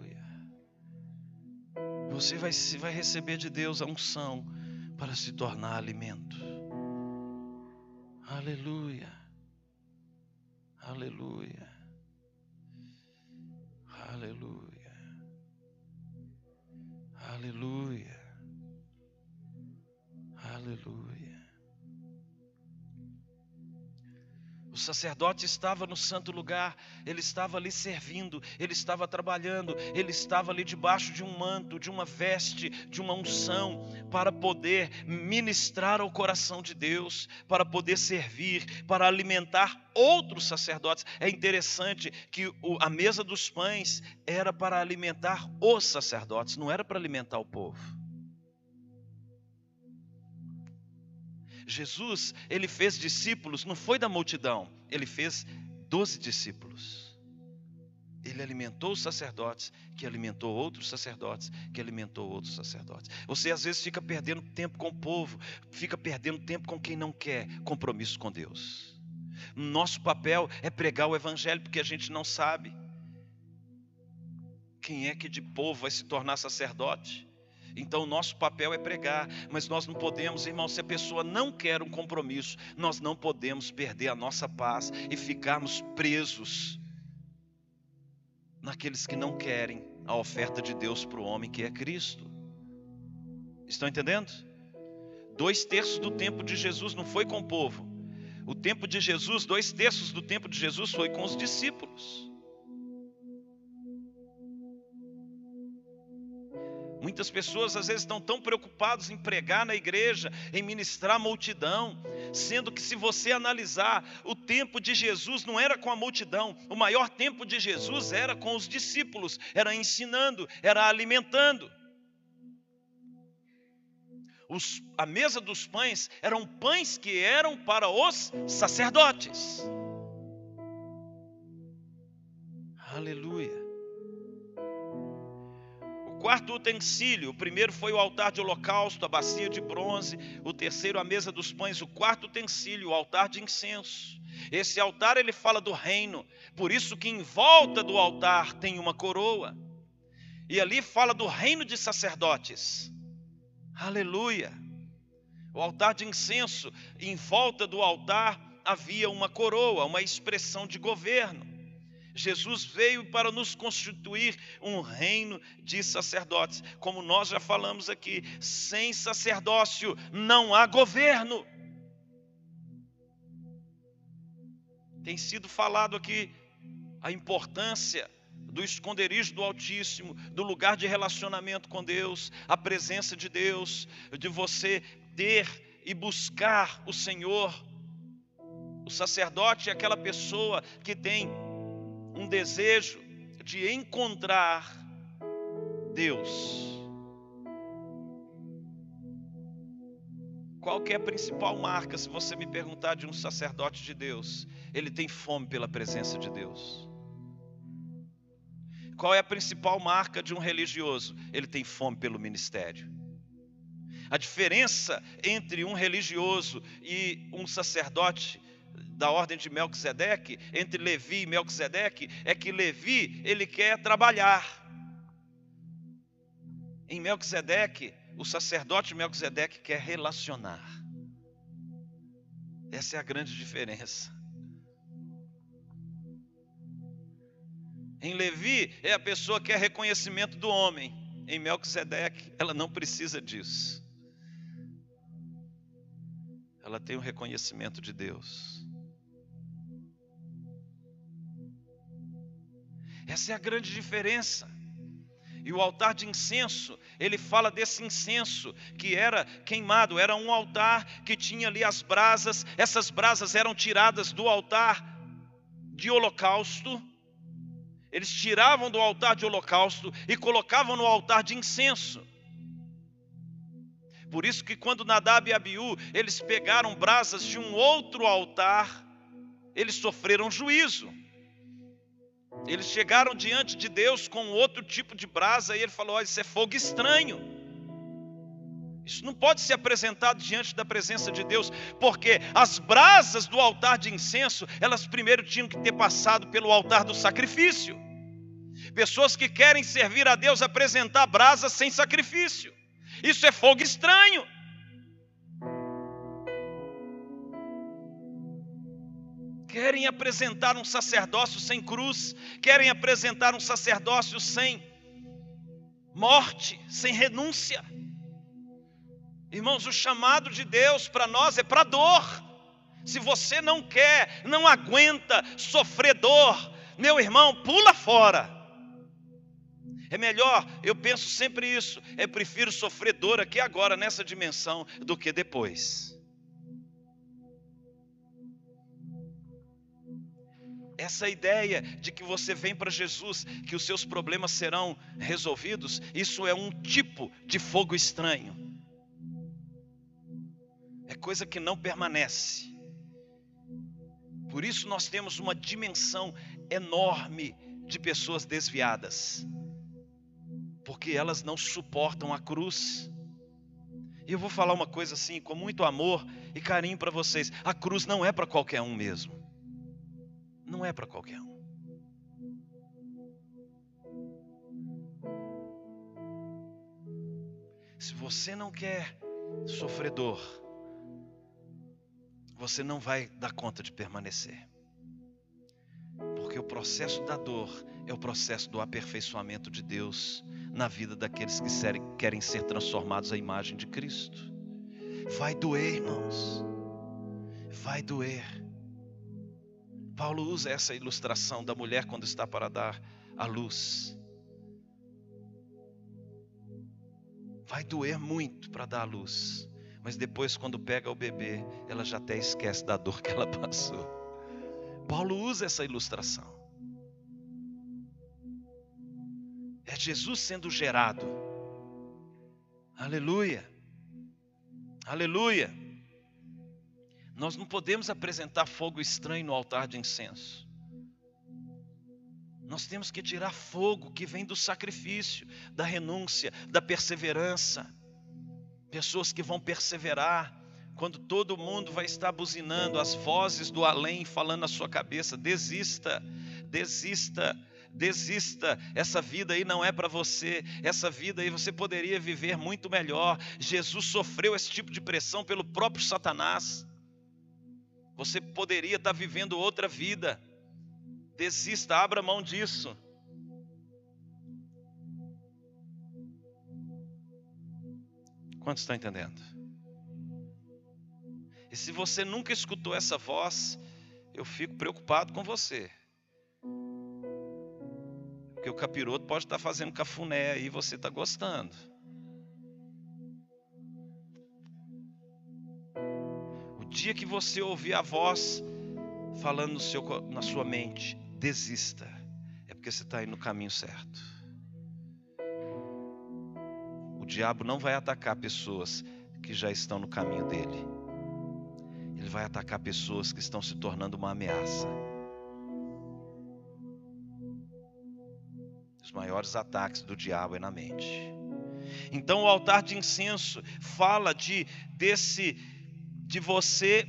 Você vai, vai receber de Deus a unção para se tornar alimento. Aleluia. Aleluia. Aleluia. Aleluia. Aleluia. O sacerdote estava no santo lugar, ele estava ali servindo, ele estava trabalhando, ele estava ali debaixo de um manto, de uma veste, de uma unção, para poder ministrar ao coração de Deus, para poder servir, para alimentar outros sacerdotes. É interessante que a mesa dos pães era para alimentar os sacerdotes, não era para alimentar o povo. Jesus, ele fez discípulos, não foi da multidão, ele fez doze discípulos. Ele alimentou os sacerdotes, que alimentou outros sacerdotes, que alimentou outros sacerdotes. Você às vezes fica perdendo tempo com o povo, fica perdendo tempo com quem não quer compromisso com Deus. Nosso papel é pregar o evangelho, porque a gente não sabe quem é que de povo vai se tornar sacerdote. Então, o nosso papel é pregar, mas nós não podemos, irmão, se a pessoa não quer um compromisso, nós não podemos perder a nossa paz e ficarmos presos naqueles que não querem a oferta de Deus para o homem que é Cristo. Estão entendendo? Dois terços do tempo de Jesus não foi com o povo. O tempo de Jesus, dois terços do tempo de Jesus foi com os discípulos. Muitas pessoas às vezes estão tão preocupadas em pregar na igreja, em ministrar a multidão, sendo que se você analisar, o tempo de Jesus não era com a multidão, o maior tempo de Jesus era com os discípulos, era ensinando, era alimentando. Os, a mesa dos pães eram pães que eram para os sacerdotes. Aleluia quarto utensílio, o primeiro foi o altar de holocausto, a bacia de bronze, o terceiro a mesa dos pães, o quarto utensílio, o altar de incenso. Esse altar ele fala do reino, por isso que em volta do altar tem uma coroa. E ali fala do reino de sacerdotes. Aleluia. O altar de incenso, em volta do altar havia uma coroa, uma expressão de governo. Jesus veio para nos constituir um reino de sacerdotes. Como nós já falamos aqui, sem sacerdócio não há governo. Tem sido falado aqui a importância do esconderijo do Altíssimo, do lugar de relacionamento com Deus, a presença de Deus, de você ter e buscar o Senhor. O sacerdote é aquela pessoa que tem um desejo de encontrar Deus. Qual que é a principal marca, se você me perguntar, de um sacerdote de Deus? Ele tem fome pela presença de Deus. Qual é a principal marca de um religioso? Ele tem fome pelo ministério. A diferença entre um religioso e um sacerdote da ordem de Melquisedeque, entre Levi e Melquisedeque, é que Levi, ele quer trabalhar. Em Melquisedeque, o sacerdote Melquisedeque quer relacionar. Essa é a grande diferença. Em Levi, é a pessoa que quer reconhecimento do homem. Em Melquisedeque, ela não precisa disso. Ela tem o reconhecimento de Deus. Essa é a grande diferença. E o altar de incenso, ele fala desse incenso que era queimado, era um altar que tinha ali as brasas, essas brasas eram tiradas do altar de holocausto. Eles tiravam do altar de holocausto e colocavam no altar de incenso. Por isso que quando Nadab e Abiú, eles pegaram brasas de um outro altar, eles sofreram juízo. Eles chegaram diante de Deus com outro tipo de brasa e ele falou: Olha, isso é fogo estranho. Isso não pode ser apresentado diante da presença de Deus, porque as brasas do altar de incenso, elas primeiro tinham que ter passado pelo altar do sacrifício. Pessoas que querem servir a Deus apresentar brasas sem sacrifício. Isso é fogo estranho. Querem apresentar um sacerdócio sem cruz, querem apresentar um sacerdócio sem morte, sem renúncia. Irmãos, o chamado de Deus para nós é para dor. Se você não quer, não aguenta sofredor, meu irmão, pula fora. É melhor, eu penso sempre isso. Eu prefiro sofrer dor aqui agora, nessa dimensão, do que depois. Essa ideia de que você vem para Jesus, que os seus problemas serão resolvidos, isso é um tipo de fogo estranho. É coisa que não permanece. Por isso nós temos uma dimensão enorme de pessoas desviadas porque elas não suportam a cruz. E eu vou falar uma coisa assim, com muito amor e carinho para vocês: a cruz não é para qualquer um mesmo. Não é para qualquer um. Se você não quer sofredor, você não vai dar conta de permanecer. Porque o processo da dor é o processo do aperfeiçoamento de Deus na vida daqueles que querem ser transformados à imagem de Cristo. Vai doer, irmãos. Vai doer. Paulo usa essa ilustração da mulher quando está para dar a luz. Vai doer muito para dar a luz, mas depois, quando pega o bebê, ela já até esquece da dor que ela passou. Paulo usa essa ilustração. É Jesus sendo gerado. Aleluia. Aleluia. Nós não podemos apresentar fogo estranho no altar de incenso. Nós temos que tirar fogo que vem do sacrifício, da renúncia, da perseverança. Pessoas que vão perseverar quando todo mundo vai estar buzinando as vozes do além falando na sua cabeça, desista, desista Desista, essa vida aí não é para você, essa vida aí você poderia viver muito melhor. Jesus sofreu esse tipo de pressão pelo próprio Satanás. Você poderia estar vivendo outra vida. Desista, abra mão disso. Quantos estão entendendo? E se você nunca escutou essa voz, eu fico preocupado com você. Porque o capiroto pode estar fazendo cafuné e você está gostando. Dia que você ouvir a voz falando no seu, na sua mente, desista. É porque você está indo no caminho certo. O diabo não vai atacar pessoas que já estão no caminho dele. Ele vai atacar pessoas que estão se tornando uma ameaça. Os maiores ataques do diabo é na mente. Então o altar de incenso fala de desse de você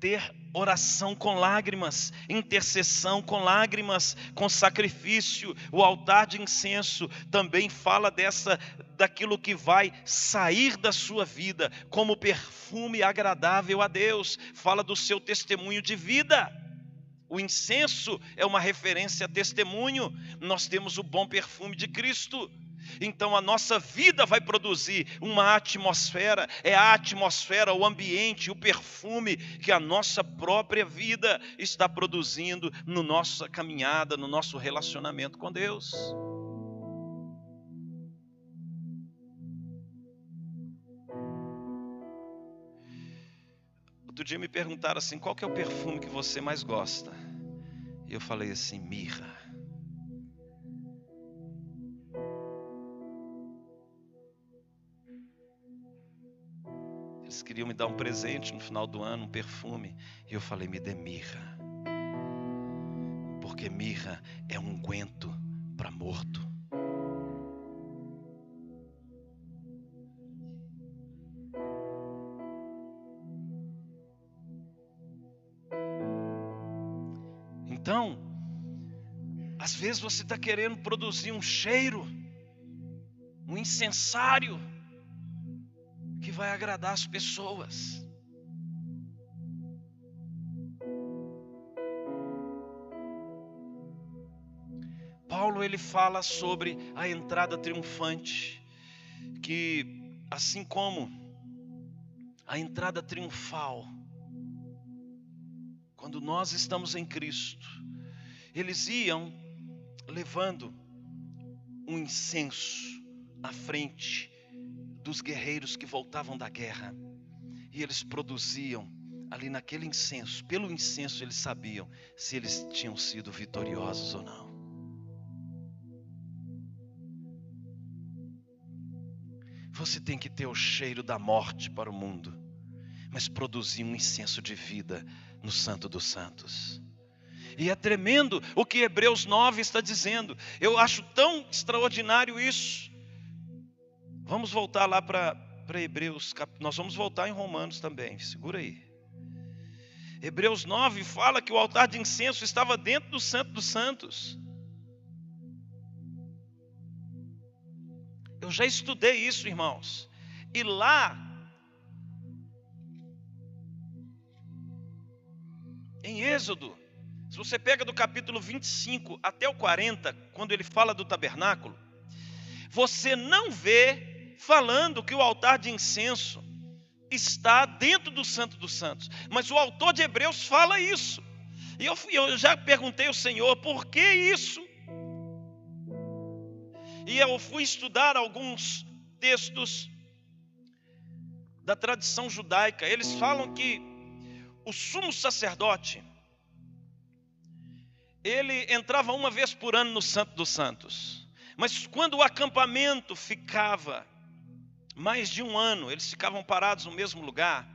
ter oração com lágrimas, intercessão com lágrimas, com sacrifício. O altar de incenso também fala dessa daquilo que vai sair da sua vida como perfume agradável a Deus. Fala do seu testemunho de vida. O incenso é uma referência a testemunho. Nós temos o bom perfume de Cristo. Então a nossa vida vai produzir uma atmosfera, é a atmosfera, o ambiente, o perfume que a nossa própria vida está produzindo no nossa caminhada, no nosso relacionamento com Deus. Outro dia me perguntaram assim: qual é o perfume que você mais gosta? E eu falei assim: mirra. Queriam me dar um presente no final do ano, um perfume. E eu falei: me dê mirra. Porque mirra é um guento para morto. Então, às vezes você está querendo produzir um cheiro, um incensário, vai agradar as pessoas. Paulo ele fala sobre a entrada triunfante, que assim como a entrada triunfal quando nós estamos em Cristo, eles iam levando um incenso à frente dos guerreiros que voltavam da guerra. E eles produziam ali naquele incenso, pelo incenso eles sabiam se eles tinham sido vitoriosos ou não. Você tem que ter o cheiro da morte para o mundo, mas produzir um incenso de vida no Santo dos Santos. E é tremendo o que Hebreus 9 está dizendo. Eu acho tão extraordinário isso. Vamos voltar lá para Hebreus, nós vamos voltar em Romanos também, segura aí. Hebreus 9 fala que o altar de incenso estava dentro do Santo dos Santos. Eu já estudei isso, irmãos. E lá, em Êxodo, se você pega do capítulo 25 até o 40, quando ele fala do tabernáculo, você não vê falando que o altar de incenso está dentro do Santo dos Santos. Mas o autor de Hebreus fala isso. E eu, eu já perguntei ao Senhor, por que isso? E eu fui estudar alguns textos da tradição judaica. Eles falam que o sumo sacerdote ele entrava uma vez por ano no Santo dos Santos. Mas quando o acampamento ficava mais de um ano, eles ficavam parados no mesmo lugar.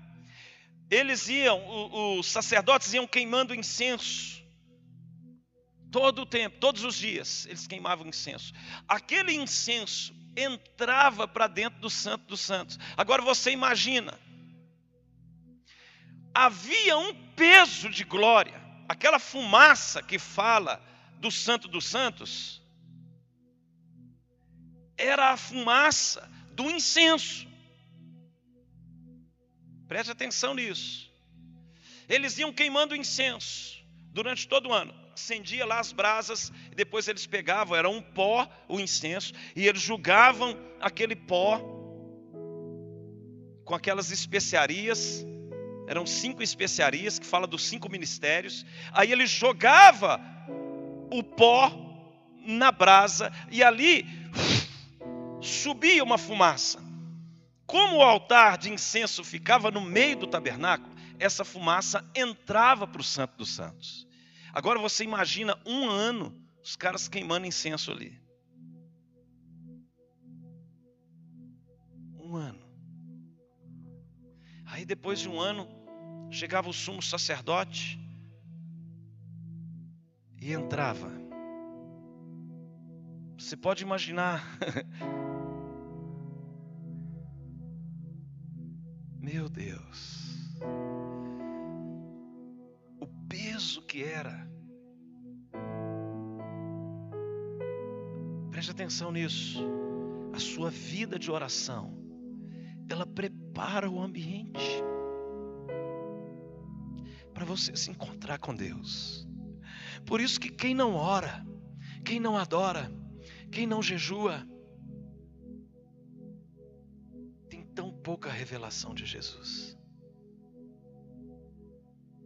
Eles iam, os sacerdotes iam queimando incenso. Todo o tempo, todos os dias, eles queimavam incenso. Aquele incenso entrava para dentro do Santo dos Santos. Agora você imagina, havia um peso de glória, aquela fumaça que fala do Santo dos Santos, era a fumaça do incenso. Preste atenção nisso. Eles iam queimando incenso durante todo o ano. Acendia lá as brasas, e depois eles pegavam, era um pó o incenso, e eles julgavam aquele pó com aquelas especiarias, eram cinco especiarias que fala dos cinco ministérios. Aí ele jogava o pó na brasa e ali subia uma fumaça. Como o altar de incenso ficava no meio do tabernáculo, essa fumaça entrava para o Santo dos Santos. Agora você imagina um ano os caras queimando incenso ali. Um ano. Aí depois de um ano, chegava o sumo sacerdote e entrava. Você pode imaginar Meu Deus. O peso que era. Preste atenção nisso. A sua vida de oração, ela prepara o ambiente para você se encontrar com Deus. Por isso que quem não ora, quem não adora, quem não jejua, pouca revelação de Jesus.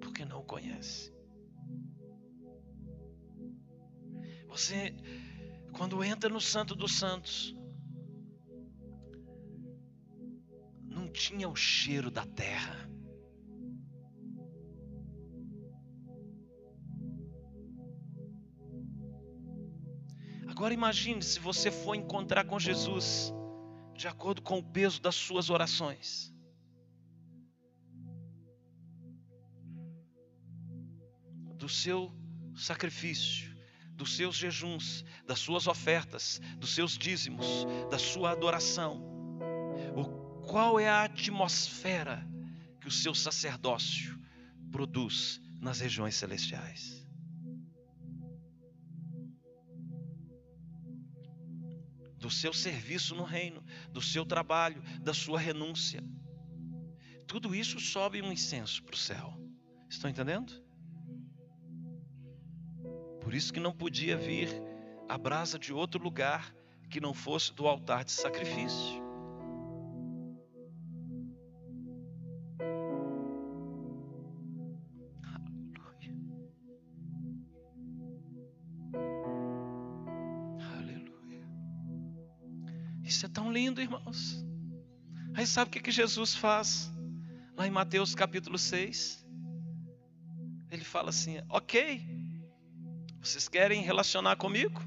Porque não o conhece. Você, quando entra no Santo dos Santos, não tinha o cheiro da terra. Agora imagine se você for encontrar com Jesus de acordo com o peso das suas orações. Do seu sacrifício, dos seus jejuns, das suas ofertas, dos seus dízimos, da sua adoração. O, qual é a atmosfera que o seu sacerdócio produz nas regiões celestiais? Do seu serviço no reino, do seu trabalho, da sua renúncia. Tudo isso sobe um incenso para o céu. Estão entendendo? Por isso que não podia vir a brasa de outro lugar que não fosse do altar de sacrifício. Irmãos. Aí sabe o que, que Jesus faz? Lá em Mateus capítulo 6. Ele fala assim: Ok, vocês querem relacionar comigo?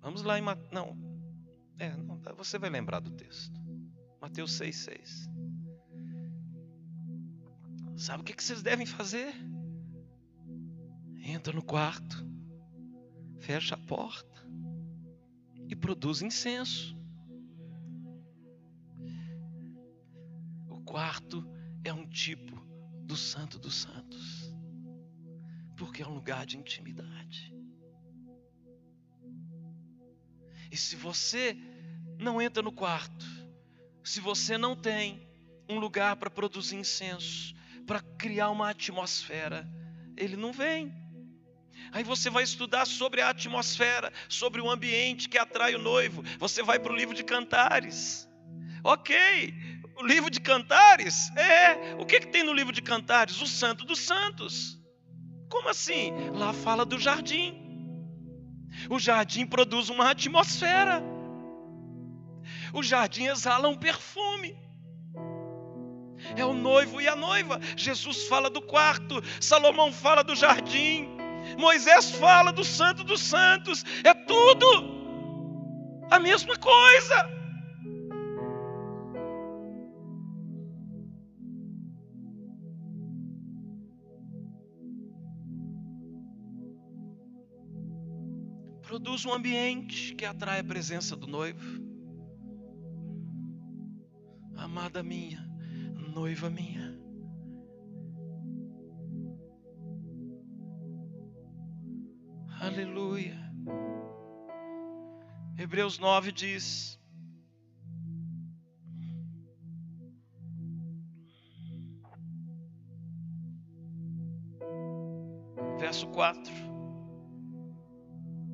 Vamos lá em Mateus. Não, é, não, você vai lembrar do texto. Mateus 6, 6. Sabe o que, que vocês devem fazer? Entra no quarto, fecha a porta e produz incenso. O quarto é um tipo do Santo dos Santos, porque é um lugar de intimidade. E se você não entra no quarto, se você não tem um lugar para produzir incenso, para criar uma atmosfera, ele não vem. Aí você vai estudar sobre a atmosfera, sobre o ambiente que atrai o noivo. Você vai para o livro de Cantares. Ok, o livro de Cantares? É, o que, que tem no livro de Cantares? O Santo dos Santos. Como assim? Lá fala do jardim. O jardim produz uma atmosfera. O jardim exala um perfume. É o noivo e a noiva. Jesus fala do quarto, Salomão fala do jardim, Moisés fala do Santo dos Santos. É tudo a mesma coisa. Produz um ambiente que atrai a presença do noivo. Amada minha, noiva minha. Aleluia. Hebreus 9 diz: Verso 4.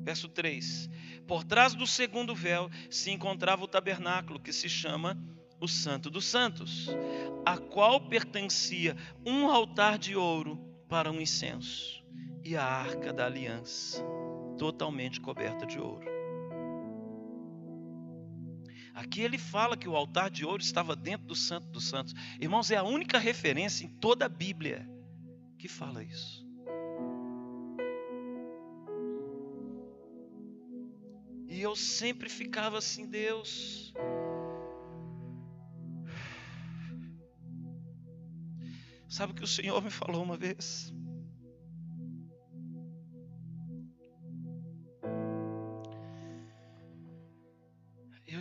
Verso 3: Por trás do segundo véu se encontrava o tabernáculo, que se chama o Santo dos Santos, a qual pertencia um altar de ouro para um incenso e a arca da aliança, totalmente coberta de ouro. Aqui ele fala que o altar de ouro estava dentro do Santo dos Santos. Irmãos, é a única referência em toda a Bíblia que fala isso. E eu sempre ficava assim, Deus. Sabe o que o Senhor me falou uma vez?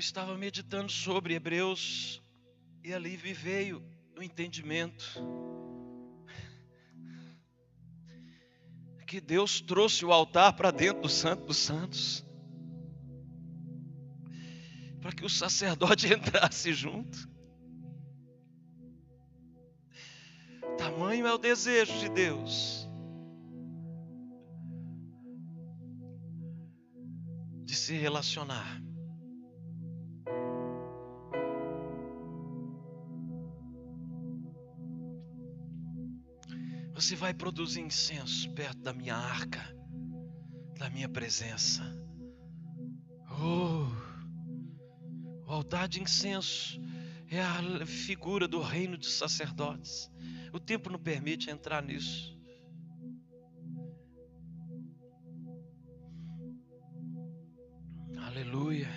Estava meditando sobre Hebreus e ali me veio o entendimento que Deus trouxe o altar para dentro do Santo dos Santos para que o sacerdote entrasse junto. Tamanho é o desejo de Deus de se relacionar. Você vai produzir incenso perto da minha arca, da minha presença. Oh! O altar de incenso é a figura do reino de sacerdotes. O tempo não permite entrar nisso. Aleluia.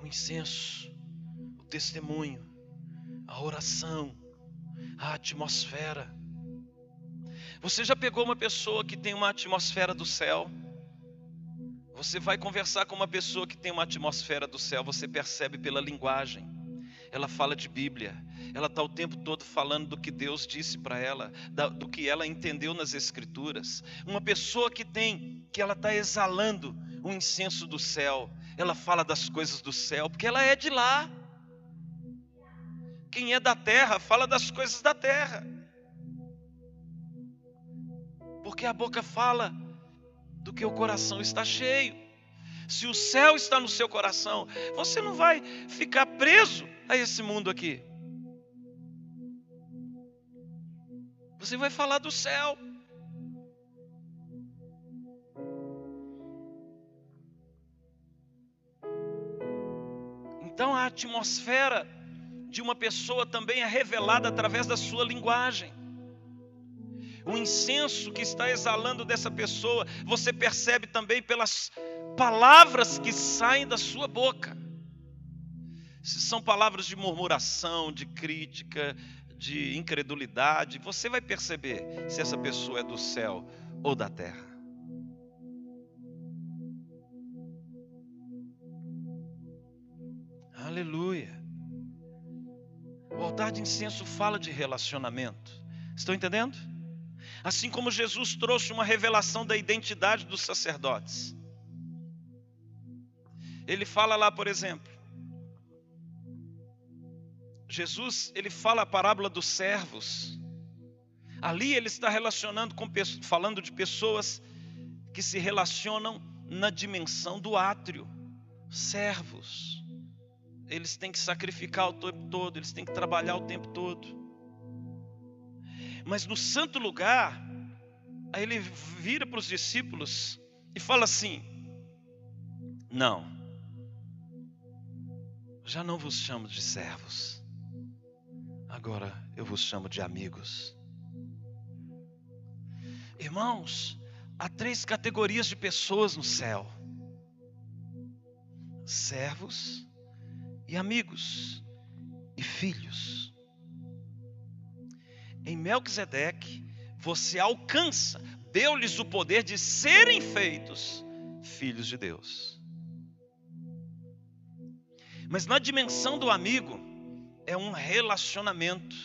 O incenso, o testemunho, a oração, a atmosfera. Você já pegou uma pessoa que tem uma atmosfera do céu? Você vai conversar com uma pessoa que tem uma atmosfera do céu, você percebe pela linguagem. Ela fala de Bíblia, ela está o tempo todo falando do que Deus disse para ela, do que ela entendeu nas Escrituras. Uma pessoa que tem, que ela está exalando o incenso do céu, ela fala das coisas do céu, porque ela é de lá. Quem é da terra fala das coisas da terra, porque a boca fala do que o coração está cheio. Se o céu está no seu coração, você não vai ficar preso a esse mundo aqui. Você vai falar do céu. atmosfera de uma pessoa também é revelada através da sua linguagem. O incenso que está exalando dessa pessoa, você percebe também pelas palavras que saem da sua boca. Se são palavras de murmuração, de crítica, de incredulidade, você vai perceber se essa pessoa é do céu ou da terra. Aleluia. O altar de incenso fala de relacionamento. Estão entendendo? Assim como Jesus trouxe uma revelação da identidade dos sacerdotes. Ele fala lá, por exemplo, Jesus, ele fala a parábola dos servos. Ali ele está relacionando com falando de pessoas que se relacionam na dimensão do átrio, servos. Eles têm que sacrificar o tempo todo, eles têm que trabalhar o tempo todo. Mas no santo lugar, aí ele vira para os discípulos e fala assim: Não, já não vos chamo de servos, agora eu vos chamo de amigos. Irmãos, há três categorias de pessoas no céu: servos, e amigos e filhos. Em Melquisedeque, você alcança, deu-lhes o poder de serem feitos filhos de Deus. Mas na dimensão do amigo, é um relacionamento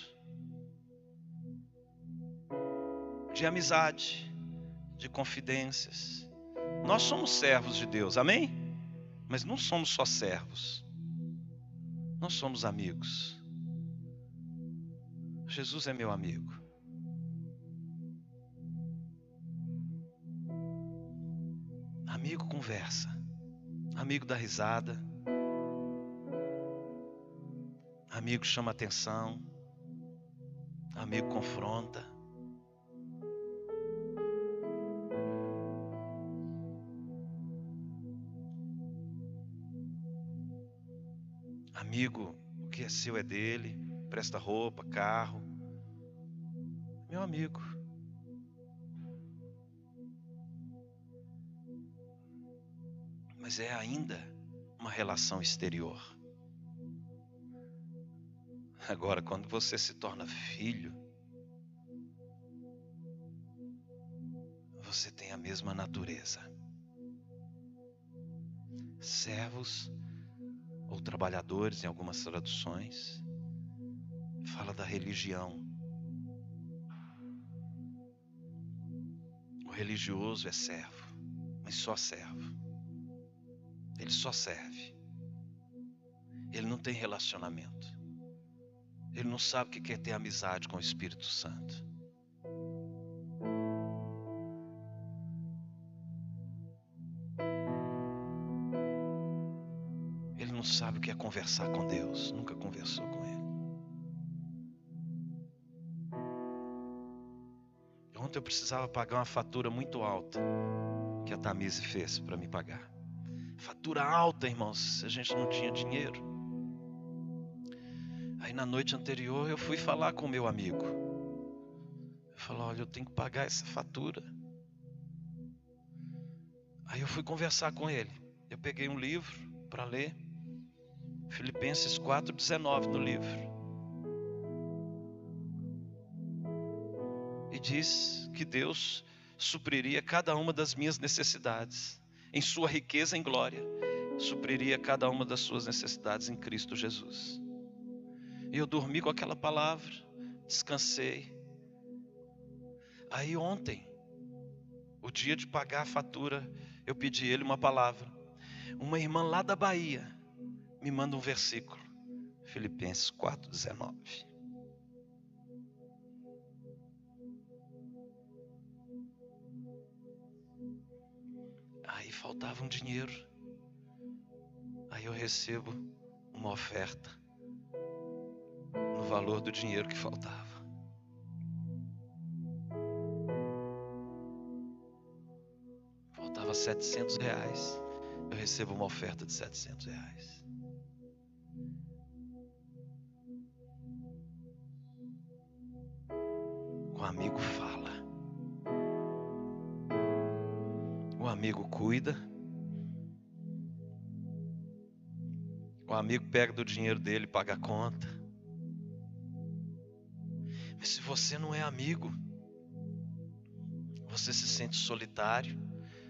de amizade, de confidências. Nós somos servos de Deus, amém? Mas não somos só servos. Nós somos amigos. Jesus é meu amigo. Amigo conversa, amigo dá risada, amigo chama atenção, amigo confronta. amigo, o que é seu é dele, presta roupa, carro. Meu amigo. Mas é ainda uma relação exterior. Agora, quando você se torna filho, você tem a mesma natureza. Servos ou trabalhadores em algumas traduções, fala da religião. O religioso é servo, mas só servo. Ele só serve. Ele não tem relacionamento. Ele não sabe o que é ter amizade com o Espírito Santo. sabe o que é conversar com Deus, nunca conversou com eu precisava pagar uma fatura muito alta que a Tamise fez para me pagar. Fatura alta, irmãos, a gente não tinha dinheiro. Aí na noite anterior eu fui falar com o meu amigo. Eu falei: Olha, eu tenho que pagar essa fatura. Aí eu fui conversar com ele. Eu peguei um livro para ler. Filipenses 4,19 no livro. Diz que Deus supriria cada uma das minhas necessidades, em Sua riqueza em glória, supriria cada uma das suas necessidades em Cristo Jesus. E eu dormi com aquela palavra, descansei. Aí ontem, o dia de pagar a fatura, eu pedi ele uma palavra. Uma irmã lá da Bahia me manda um versículo. Filipenses 4,19. faltava um dinheiro. Aí eu recebo uma oferta no valor do dinheiro que faltava. Faltava 700 reais. Eu recebo uma oferta de 700 reais. Com um amigo fala. Amigo cuida. O amigo pega do dinheiro dele, paga a conta. Mas se você não é amigo, você se sente solitário,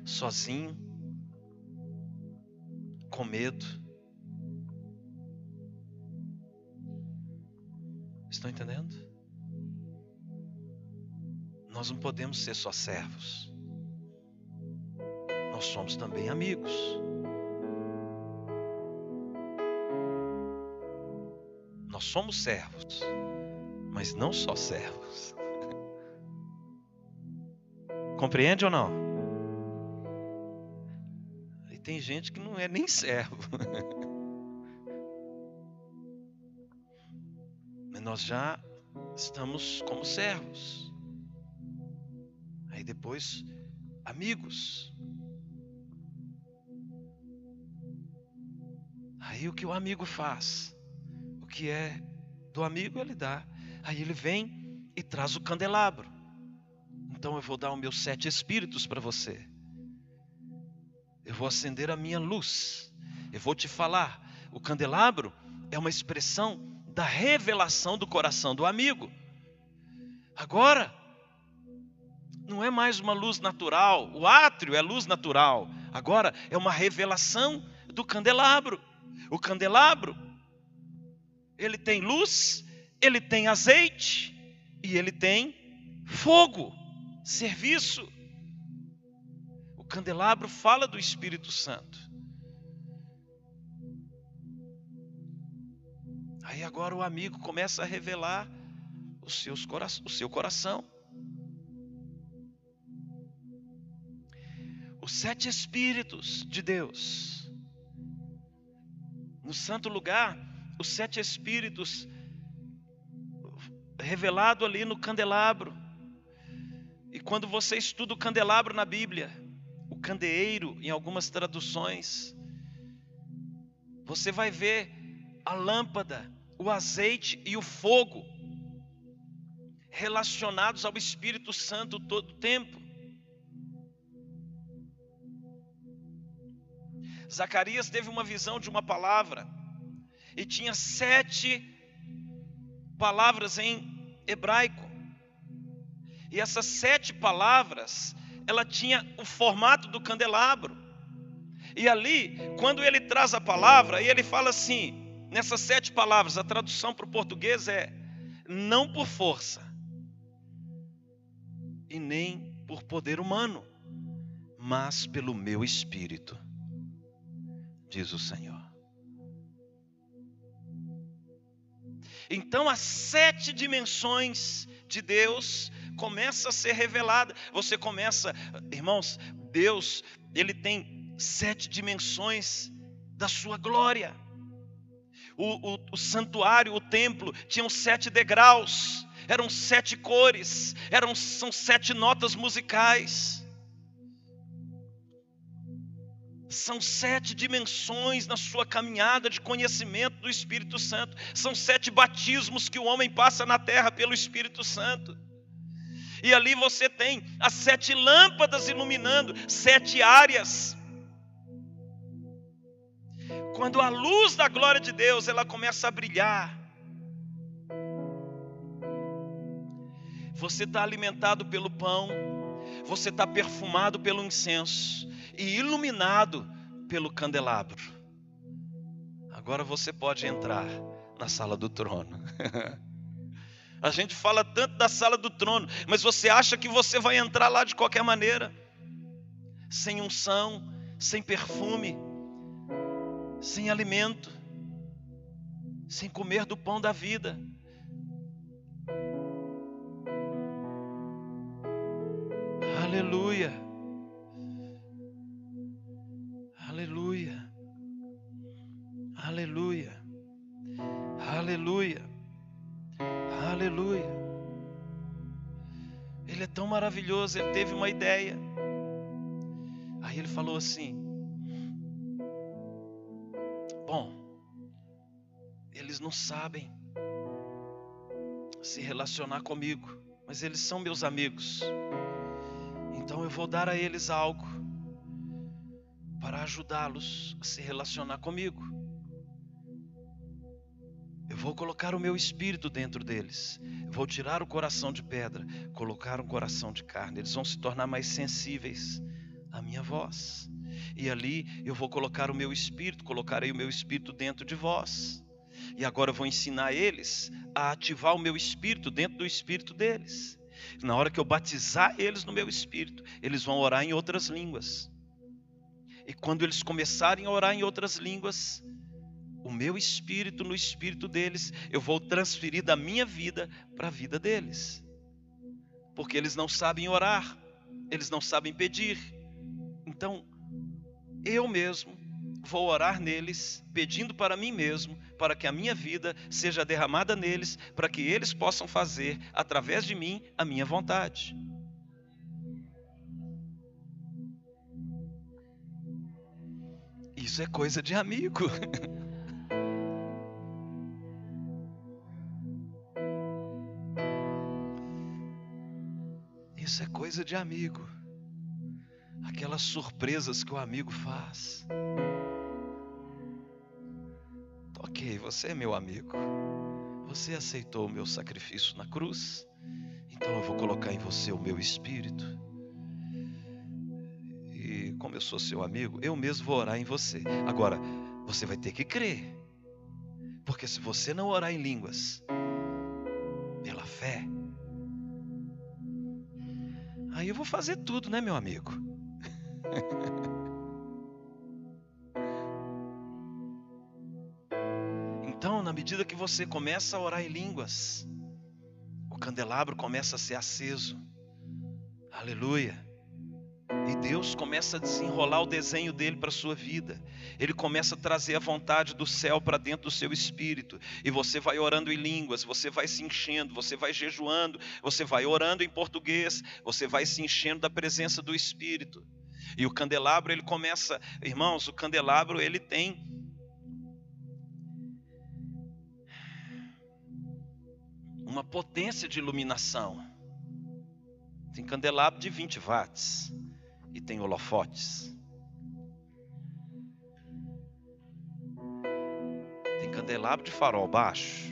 sozinho, com medo. Estão entendendo? Nós não podemos ser só servos. Nós somos também amigos. Nós somos servos, mas não só servos. Compreende ou não? E tem gente que não é nem servo. Mas nós já estamos como servos. Aí depois, amigos. Aí o que o amigo faz? O que é do amigo ele dá. Aí ele vem e traz o candelabro. Então eu vou dar os meus sete espíritos para você. Eu vou acender a minha luz. Eu vou te falar. O candelabro é uma expressão da revelação do coração do amigo. Agora, não é mais uma luz natural, o átrio é luz natural. Agora é uma revelação do candelabro. O candelabro, ele tem luz, ele tem azeite e ele tem fogo, serviço. O candelabro fala do Espírito Santo. Aí agora o amigo começa a revelar os seus o seu coração. Os sete Espíritos de Deus. No santo lugar, os sete Espíritos revelado ali no candelabro. E quando você estuda o candelabro na Bíblia, o candeeiro em algumas traduções, você vai ver a lâmpada, o azeite e o fogo relacionados ao Espírito Santo todo o tempo. Zacarias teve uma visão de uma palavra e tinha sete palavras em hebraico. E essas sete palavras, ela tinha o formato do candelabro. E ali, quando ele traz a palavra, ele fala assim, nessas sete palavras, a tradução para o português é: não por força, e nem por poder humano, mas pelo meu espírito, diz o Senhor. Então, as sete dimensões de Deus começa a ser revelada. Você começa, irmãos, Deus, ele tem sete dimensões da sua glória. O, o, o santuário, o templo, tinham sete degraus, eram sete cores, eram, são sete notas musicais. São sete dimensões na sua caminhada de conhecimento do Espírito Santo. São sete batismos que o homem passa na terra pelo Espírito Santo. E ali você tem as sete lâmpadas iluminando sete áreas. Quando a luz da glória de Deus ela começa a brilhar, você está alimentado pelo pão, você está perfumado pelo incenso e iluminado pelo candelabro. Agora você pode entrar na sala do trono. A gente fala tanto da sala do trono, mas você acha que você vai entrar lá de qualquer maneira? Sem unção, sem perfume, sem alimento, sem comer do pão da vida. Aleluia. Aleluia. Aleluia. Aleluia. Ele é tão maravilhoso, ele teve uma ideia. Aí ele falou assim: Bom, eles não sabem se relacionar comigo, mas eles são meus amigos. Então eu vou dar a eles algo para ajudá-los a se relacionar comigo. Eu vou colocar o meu espírito dentro deles. Eu vou tirar o coração de pedra, colocar um coração de carne. Eles vão se tornar mais sensíveis à minha voz. E ali eu vou colocar o meu espírito, colocarei o meu espírito dentro de vós. E agora eu vou ensinar eles a ativar o meu espírito dentro do espírito deles. Na hora que eu batizar eles no meu espírito, eles vão orar em outras línguas. E quando eles começarem a orar em outras línguas, o meu espírito no espírito deles, eu vou transferir da minha vida para a vida deles. Porque eles não sabem orar, eles não sabem pedir. Então, eu mesmo vou orar neles, pedindo para mim mesmo, para que a minha vida seja derramada neles, para que eles possam fazer, através de mim, a minha vontade. Isso é coisa de amigo. Isso é coisa de amigo. Aquelas surpresas que o amigo faz. Ok, você é meu amigo. Você aceitou o meu sacrifício na cruz. Então eu vou colocar em você o meu espírito. E como eu sou seu amigo, eu mesmo vou orar em você. Agora, você vai ter que crer. Porque se você não orar em línguas, pela fé, Aí eu vou fazer tudo, né, meu amigo? então, na medida que você começa a orar em línguas, o candelabro começa a ser aceso. Aleluia. E Deus começa a desenrolar o desenho dele para a sua vida. Ele começa a trazer a vontade do céu para dentro do seu espírito. E você vai orando em línguas, você vai se enchendo, você vai jejuando, você vai orando em português, você vai se enchendo da presença do Espírito. E o candelabro, ele começa, irmãos, o candelabro, ele tem uma potência de iluminação. Tem candelabro de 20 watts e tem holofotes. Tem candelabro de farol baixo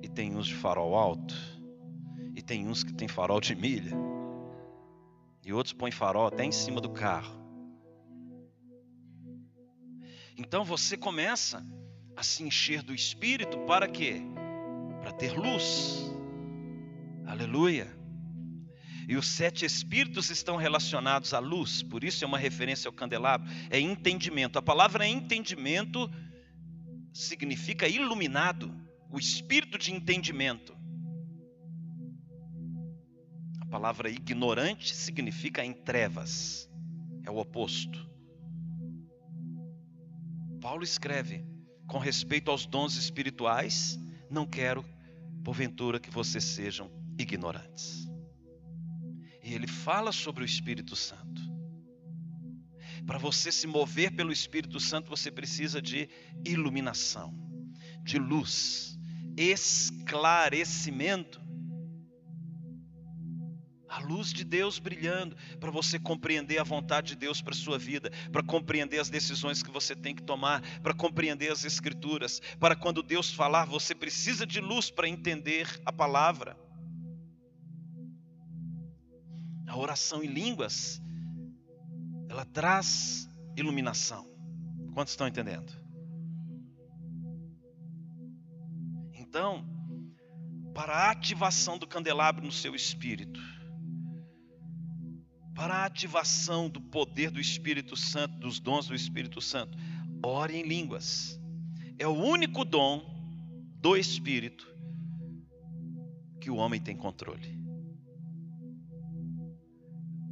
e tem uns de farol alto. E tem uns que tem farol de milha. E outros põem farol até em cima do carro. Então você começa a se encher do espírito para quê? Para ter luz. Aleluia. E os sete espíritos estão relacionados à luz, por isso é uma referência ao candelabro. É entendimento. A palavra entendimento significa iluminado, o espírito de entendimento. A palavra ignorante significa em trevas, é o oposto. Paulo escreve com respeito aos dons espirituais: não quero, porventura, que vocês sejam ignorantes. E ele fala sobre o Espírito Santo. Para você se mover pelo Espírito Santo, você precisa de iluminação, de luz, esclarecimento. A luz de Deus brilhando para você compreender a vontade de Deus para sua vida, para compreender as decisões que você tem que tomar, para compreender as Escrituras, para quando Deus falar, você precisa de luz para entender a palavra. A oração em línguas, ela traz iluminação. Quantos estão entendendo? Então, para a ativação do candelabro no seu espírito, para a ativação do poder do Espírito Santo, dos dons do Espírito Santo, ore em línguas. É o único dom do Espírito que o homem tem controle.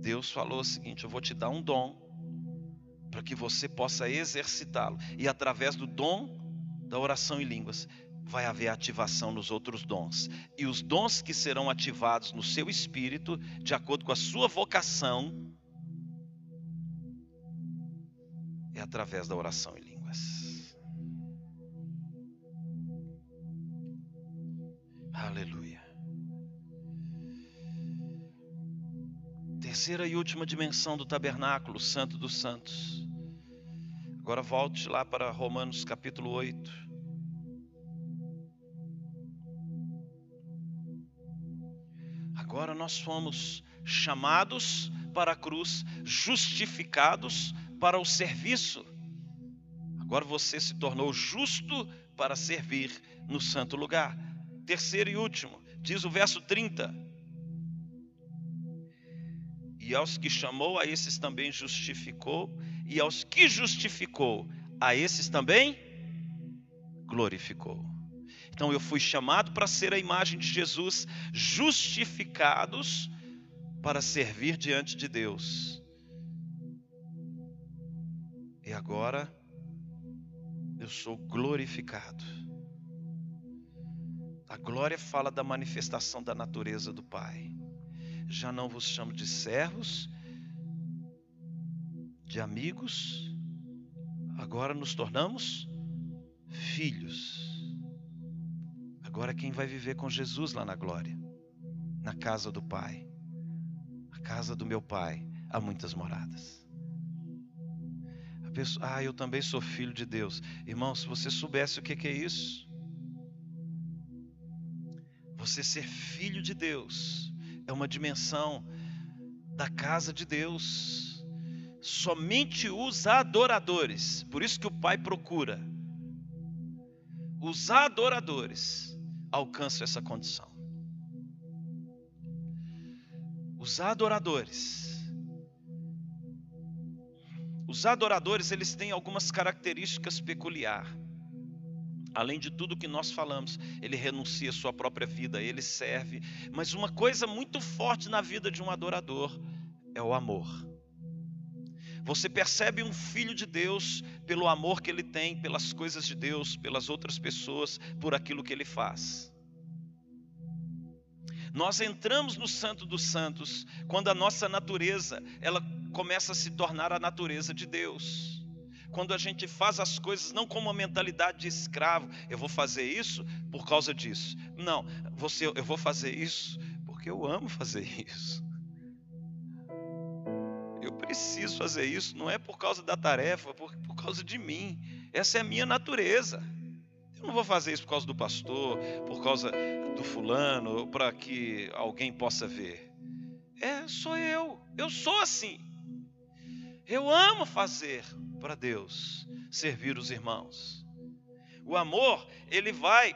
Deus falou o seguinte: Eu vou te dar um dom para que você possa exercitá-lo. E através do dom da oração em línguas, vai haver ativação nos outros dons. E os dons que serão ativados no seu espírito, de acordo com a sua vocação, é através da oração em línguas. Aleluia. Terceira e última dimensão do tabernáculo, Santo dos Santos. Agora volte lá para Romanos capítulo 8. Agora nós fomos chamados para a cruz, justificados para o serviço. Agora você se tornou justo para servir no santo lugar. Terceiro e último, diz o verso 30. E aos que chamou, a esses também justificou, e aos que justificou, a esses também glorificou. Então eu fui chamado para ser a imagem de Jesus, justificados para servir diante de Deus. E agora eu sou glorificado. A glória fala da manifestação da natureza do Pai. Já não vos chamo de servos, de amigos, agora nos tornamos filhos. Agora quem vai viver com Jesus lá na glória, na casa do Pai casa do meu pai há muitas moradas. A pessoa, ah, eu também sou filho de Deus. Irmão, se você soubesse o que é isso, você ser filho de Deus é uma dimensão da casa de Deus. Somente os adoradores, por isso que o Pai procura, os adoradores alcançam essa condição. Os adoradores. Os adoradores, eles têm algumas características peculiares. Além de tudo que nós falamos, ele renuncia à sua própria vida, ele serve. Mas uma coisa muito forte na vida de um adorador é o amor. Você percebe um filho de Deus pelo amor que ele tem pelas coisas de Deus, pelas outras pessoas, por aquilo que ele faz. Nós entramos no Santo dos Santos quando a nossa natureza, ela começa a se tornar a natureza de Deus. Quando a gente faz as coisas não com uma mentalidade de escravo, eu vou fazer isso por causa disso. Não, você, eu vou fazer isso porque eu amo fazer isso. Eu preciso fazer isso, não é por causa da tarefa, por, por causa de mim. Essa é a minha natureza. Eu não vou fazer isso por causa do pastor, por causa do fulano, para que alguém possa ver. É, sou eu. Eu sou assim. Eu amo fazer para Deus, servir os irmãos. O amor, ele vai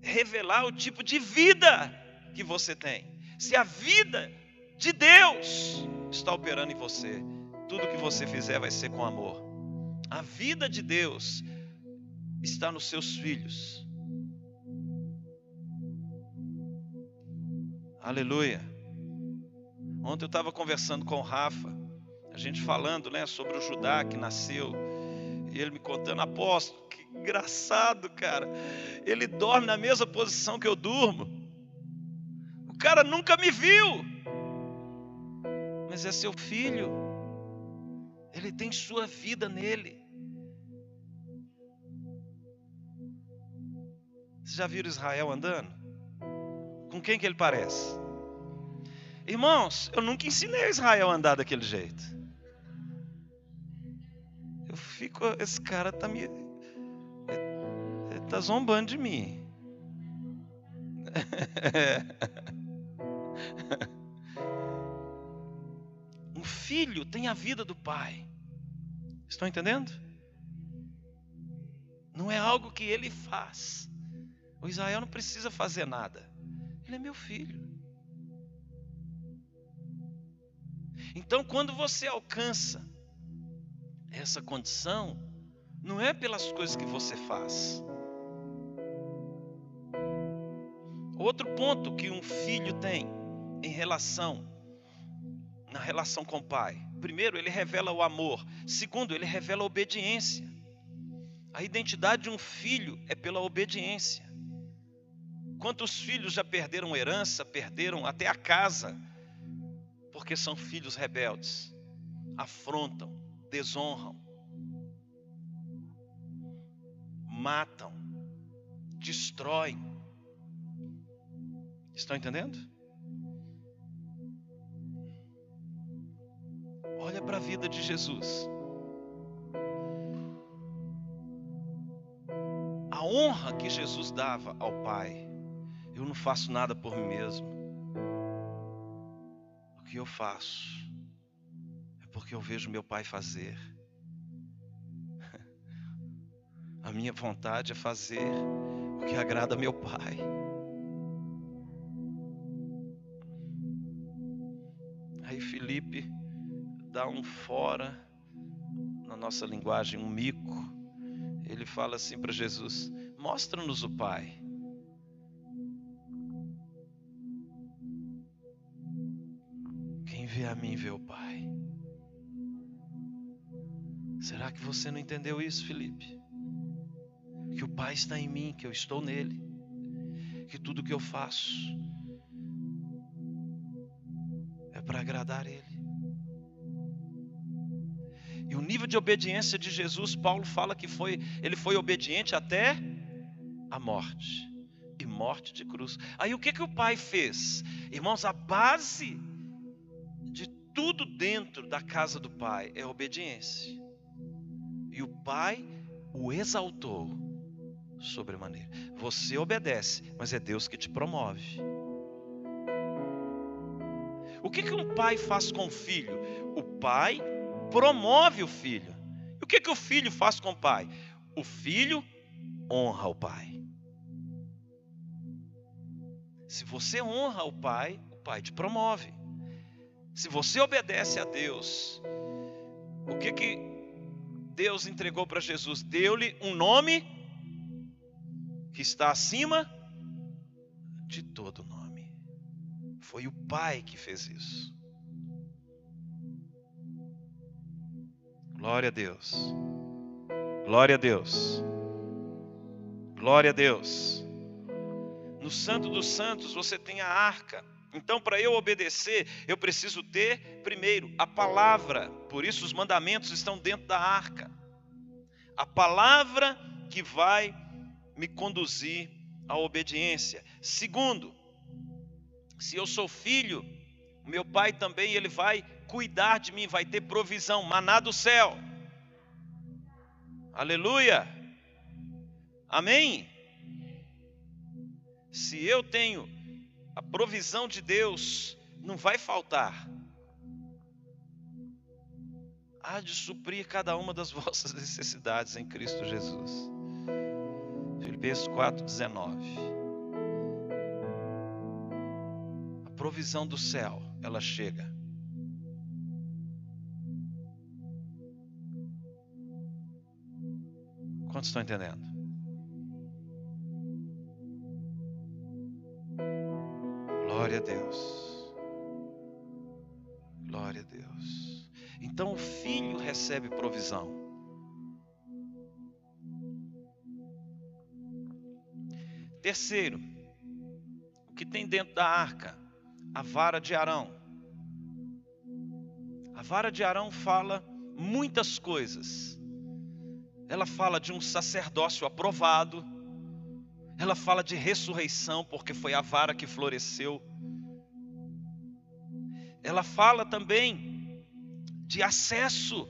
revelar o tipo de vida que você tem. Se a vida de Deus está operando em você, tudo que você fizer vai ser com amor. A vida de Deus está nos seus filhos. Aleluia. Ontem eu estava conversando com o Rafa, a gente falando né, sobre o Judá que nasceu, e ele me contando, apóstolo, que engraçado, cara. Ele dorme na mesma posição que eu durmo. O cara nunca me viu, mas é seu filho, ele tem sua vida nele. Vocês já viram Israel andando? Com quem que ele parece? Irmãos, eu nunca ensinei Israel a andar daquele jeito. Eu fico, esse cara tá me. Tá zombando de mim. um filho tem a vida do pai. Estão entendendo? Não é algo que ele faz. O Israel não precisa fazer nada. Ele é meu filho. Então, quando você alcança essa condição, não é pelas coisas que você faz. Outro ponto que um filho tem em relação na relação com o pai. Primeiro, ele revela o amor. Segundo, ele revela a obediência. A identidade de um filho é pela obediência. Quantos filhos já perderam herança, perderam até a casa, porque são filhos rebeldes, afrontam, desonram, matam, destroem. Estão entendendo? para a vida de Jesus. A honra que Jesus dava ao Pai. Eu não faço nada por mim mesmo. O que eu faço eu vejo meu Pai fazer. A minha vontade é fazer o que agrada meu Pai. Aí Felipe dá um fora, na nossa linguagem, um mico. Ele fala assim para Jesus: Mostra-nos o Pai. Quem vê a mim vê o Pai. Será que você não entendeu isso, Felipe? Que o Pai está em mim, que eu estou nele, que tudo que eu faço é para agradar Ele. E o nível de obediência de Jesus, Paulo fala que foi, ele foi obediente até a morte e morte de cruz. Aí o que que o pai fez? Irmãos, a base de tudo dentro da casa do pai é obediência. E o pai o exaltou sobremaneira. Você obedece, mas é Deus que te promove. O que, que um pai faz com o filho? O pai promove o filho. E o que, que o filho faz com o pai? O filho honra o pai. Se você honra o pai, o pai te promove. Se você obedece a Deus, o que que Deus entregou para Jesus? Deu-lhe um nome que está acima de todo nome. Foi o Pai que fez isso. Glória a Deus. Glória a Deus. Glória a Deus. No Santo dos Santos você tem a arca. Então, para eu obedecer, eu preciso ter, primeiro, a palavra. Por isso, os mandamentos estão dentro da arca. A palavra que vai me conduzir à obediência. Segundo, se eu sou filho, meu pai também ele vai cuidar de mim, vai ter provisão, maná do céu. Aleluia. Amém. Se eu tenho a provisão de Deus, não vai faltar. Há de suprir cada uma das vossas necessidades em Cristo Jesus. Filipenses 4:19. A provisão do céu, ela chega. Quantos estão entendendo? Glória a Deus. Glória a Deus. Então o filho recebe provisão. Terceiro, o que tem dentro da arca? A vara de Arão. A vara de Arão fala muitas coisas ela fala de um sacerdócio aprovado, ela fala de ressurreição, porque foi a vara que floresceu. Ela fala também de acesso.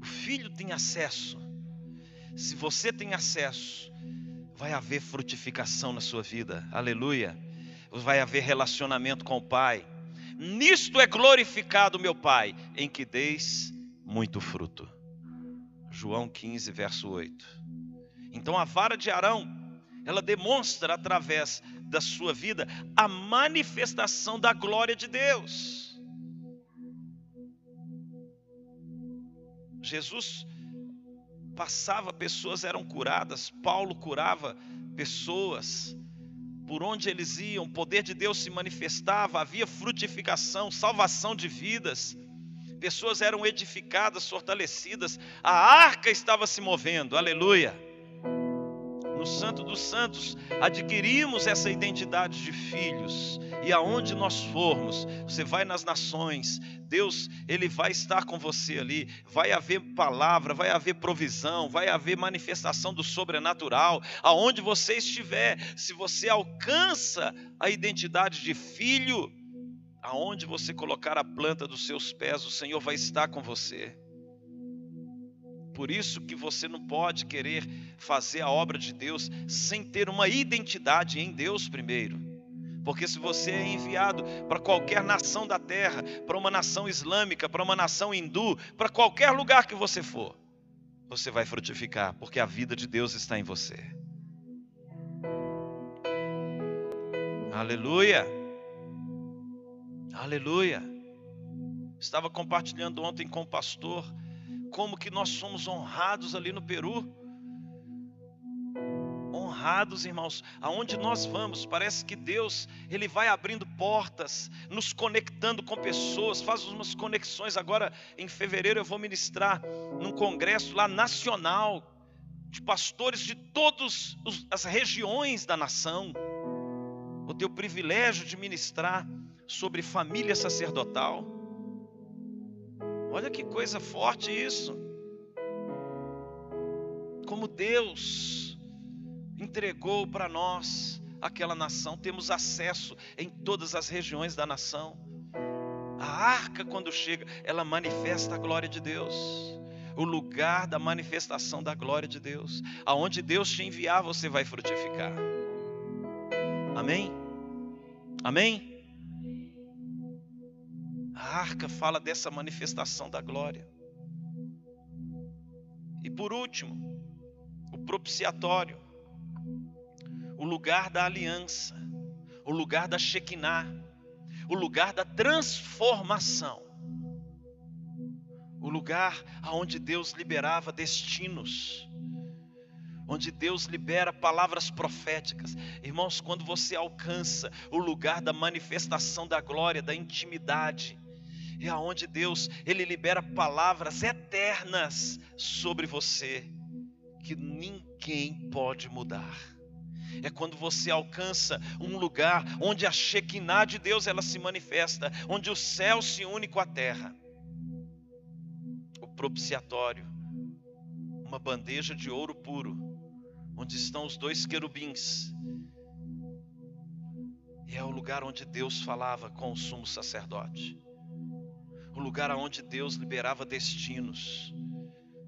O filho tem acesso. Se você tem acesso, vai haver frutificação na sua vida. Aleluia. Vai haver relacionamento com o Pai. Nisto é glorificado meu Pai, em que deis muito fruto. João 15, verso 8. Então a vara de Arão, ela demonstra através da sua vida a manifestação da glória de Deus. Jesus passava, pessoas eram curadas, Paulo curava pessoas, por onde eles iam, o poder de Deus se manifestava, havia frutificação, salvação de vidas pessoas eram edificadas, fortalecidas, a arca estava se movendo, aleluia. No Santo dos Santos, adquirimos essa identidade de filhos, e aonde nós formos, você vai nas nações, Deus, Ele vai estar com você ali, vai haver palavra, vai haver provisão, vai haver manifestação do sobrenatural, aonde você estiver, se você alcança a identidade de filho, Aonde você colocar a planta dos seus pés, o Senhor vai estar com você. Por isso que você não pode querer fazer a obra de Deus sem ter uma identidade em Deus primeiro. Porque se você é enviado para qualquer nação da terra, para uma nação islâmica, para uma nação hindu, para qualquer lugar que você for, você vai frutificar, porque a vida de Deus está em você. Aleluia! Aleluia! Estava compartilhando ontem com o pastor como que nós somos honrados ali no Peru honrados, irmãos. Aonde nós vamos, parece que Deus, ele vai abrindo portas, nos conectando com pessoas, faz umas conexões. Agora, em fevereiro, eu vou ministrar num congresso lá nacional de pastores de todas as regiões da nação. Vou ter o privilégio de ministrar sobre família sacerdotal. Olha que coisa forte isso. Como Deus entregou para nós aquela nação, temos acesso em todas as regiões da nação. A arca, quando chega, ela manifesta a glória de Deus. O lugar da manifestação da glória de Deus. Aonde Deus te enviar, você vai frutificar. Amém? Amém? Arca fala dessa manifestação da glória. E por último, o propiciatório o lugar da aliança, o lugar da Shekinah, o lugar da transformação, o lugar aonde Deus liberava destinos, onde Deus libera palavras proféticas. Irmãos, quando você alcança o lugar da manifestação da glória, da intimidade, é aonde Deus ele libera palavras eternas sobre você que ninguém pode mudar é quando você alcança um lugar onde a Shekinah de Deus ela se manifesta, onde o céu se une com a terra. O propiciatório, uma bandeja de ouro puro, onde estão os dois querubins. E é o lugar onde Deus falava com o sumo sacerdote. O lugar onde Deus liberava destinos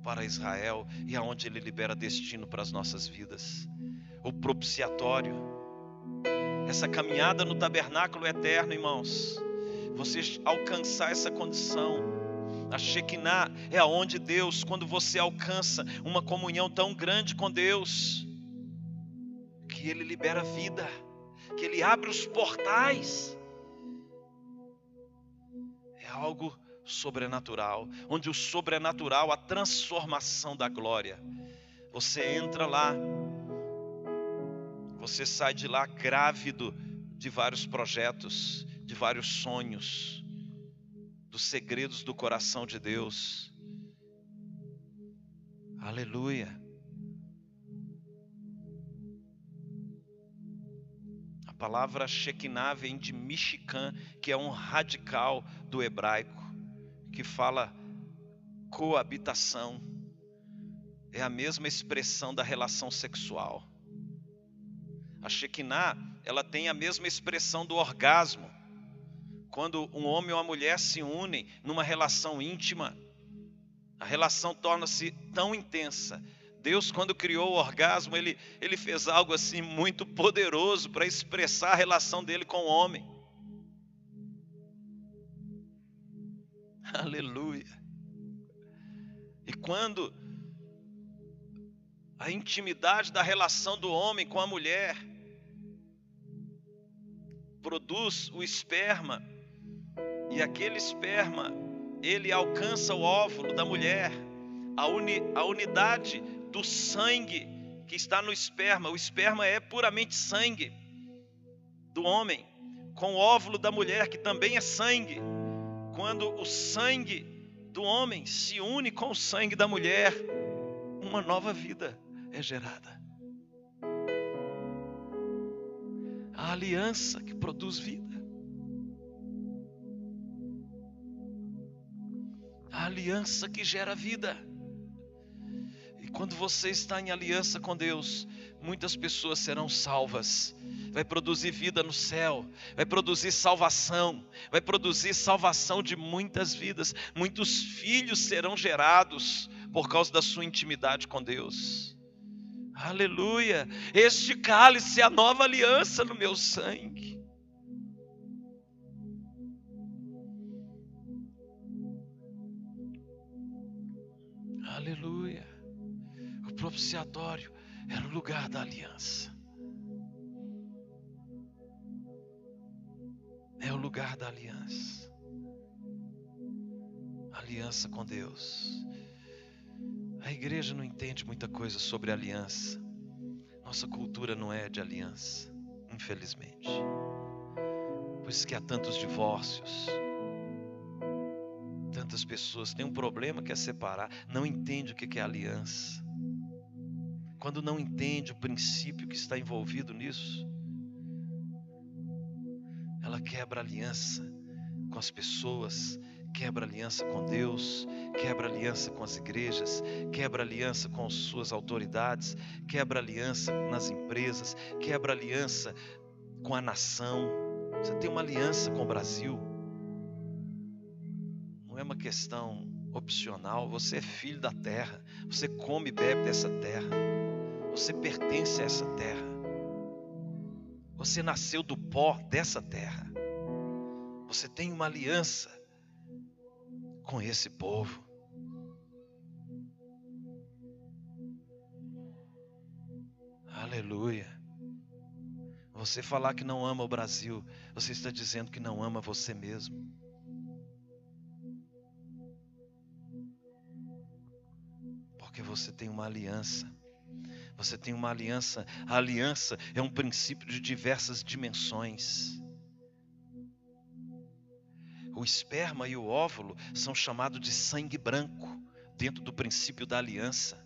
para Israel e aonde ele libera destino para as nossas vidas o propiciatório. Essa caminhada no tabernáculo eterno, irmãos. Você alcançar essa condição. A Shekinah é aonde Deus, quando você alcança uma comunhão tão grande com Deus, que Ele libera vida, que Ele abre os portais. Algo sobrenatural, onde o sobrenatural, a transformação da glória. Você entra lá, você sai de lá grávido de vários projetos, de vários sonhos, dos segredos do coração de Deus. Aleluia. Palavra Shekinah vem de Michikan, que é um radical do hebraico, que fala coabitação. É a mesma expressão da relação sexual. A Shekinah, ela tem a mesma expressão do orgasmo. Quando um homem ou uma mulher se unem numa relação íntima, a relação torna-se tão intensa. Deus, quando criou o orgasmo, ele, ele fez algo assim muito poderoso para expressar a relação dele com o homem. Aleluia. E quando a intimidade da relação do homem com a mulher produz o esperma e aquele esperma ele alcança o óvulo da mulher, a, uni, a unidade do sangue que está no esperma. O esperma é puramente sangue do homem, com o óvulo da mulher, que também é sangue. Quando o sangue do homem se une com o sangue da mulher, uma nova vida é gerada. A aliança que produz vida. A aliança que gera vida. E quando você está em aliança com Deus, muitas pessoas serão salvas, vai produzir vida no céu, vai produzir salvação, vai produzir salvação de muitas vidas. Muitos filhos serão gerados por causa da sua intimidade com Deus. Aleluia! Este cálice é a nova aliança no meu sangue. Aleluia! Propiciatório era o lugar da aliança. É o lugar da aliança. Aliança com Deus. A igreja não entende muita coisa sobre aliança. Nossa cultura não é de aliança, infelizmente. Por isso que há tantos divórcios. Tantas pessoas têm um problema que é separar, não entende o que é aliança. Quando não entende o princípio que está envolvido nisso, ela quebra aliança com as pessoas, quebra aliança com Deus, quebra aliança com as igrejas, quebra aliança com as suas autoridades, quebra aliança nas empresas, quebra aliança com a nação. Você tem uma aliança com o Brasil. Não é uma questão opcional, você é filho da terra, você come e bebe dessa terra, você pertence a essa terra, você nasceu do pó dessa terra, você tem uma aliança com esse povo. Aleluia. Você falar que não ama o Brasil, você está dizendo que não ama você mesmo. Porque você tem uma aliança. Você tem uma aliança. A aliança é um princípio de diversas dimensões. O esperma e o óvulo são chamados de sangue branco, dentro do princípio da aliança.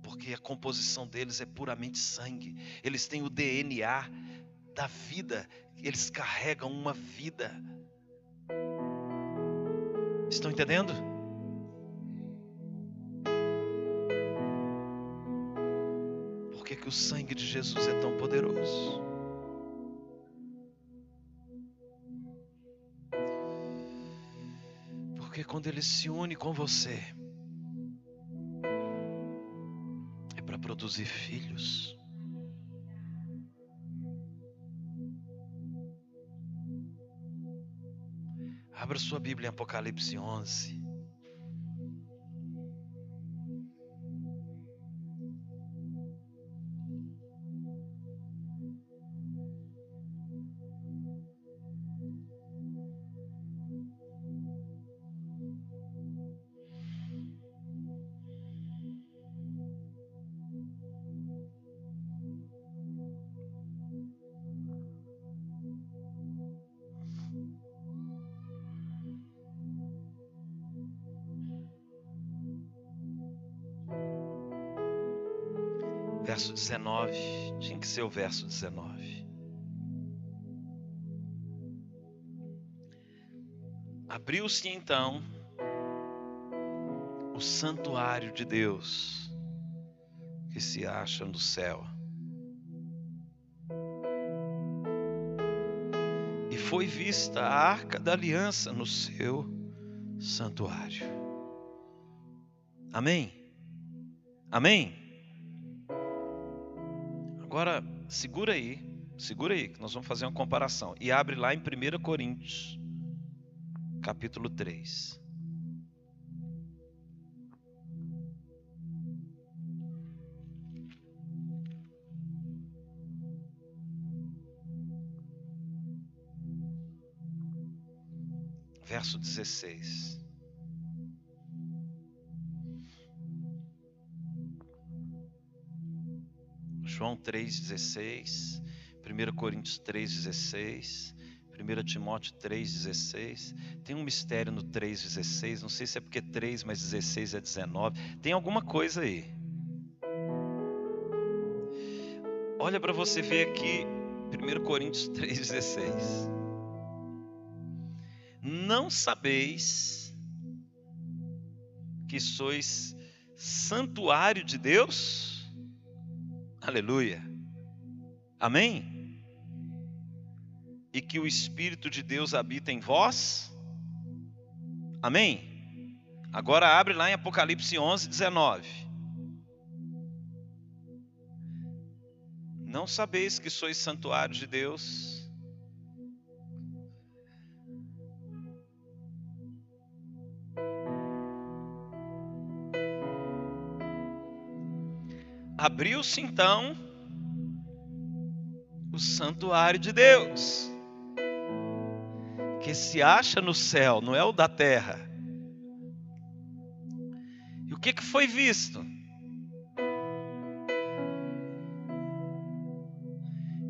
Porque a composição deles é puramente sangue. Eles têm o DNA da vida, eles carregam uma vida. Estão entendendo? Que, o sangue de Jesus é tão poderoso? Porque quando ele se une com você, é para produzir filhos. Abra sua Bíblia em Apocalipse 11. 19. Tinha que ser o verso 19. Abriu-se então o santuário de Deus que se acha no céu. E foi vista a arca da aliança no seu santuário. Amém? Amém? Agora, segura aí, segura aí, que nós vamos fazer uma comparação. E abre lá em 1 Coríntios, capítulo 3. Verso 16. João 3,16, 1 Coríntios 3,16, 1 Timóteo 3,16. Tem um mistério no 3,16, não sei se é porque 3 mais 16 é 19. Tem alguma coisa aí. Olha para você ver aqui, 1 Coríntios 3,16. Não sabeis que sois santuário de Deus? Aleluia. Amém? E que o Espírito de Deus habita em vós. Amém? Agora abre lá em Apocalipse 11, 19. Não sabeis que sois santuário de Deus Abriu-se então o santuário de Deus, que se acha no céu, não é o da terra. E o que, que foi visto?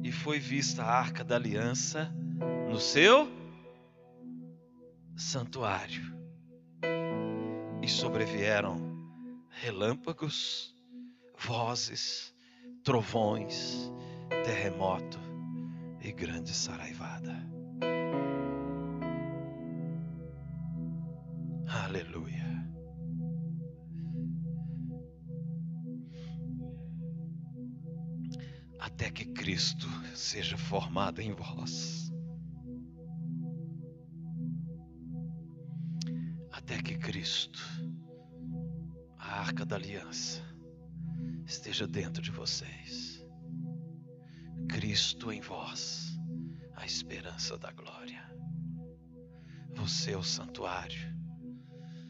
E foi vista a arca da aliança no seu santuário. E sobrevieram relâmpagos vozes, trovões, terremoto e grande saraivada. Aleluia. Até que Cristo seja formado em vós. Até que Cristo, a arca da aliança, esteja dentro de vocês. Cristo em vós, a esperança da glória. Você é o santuário,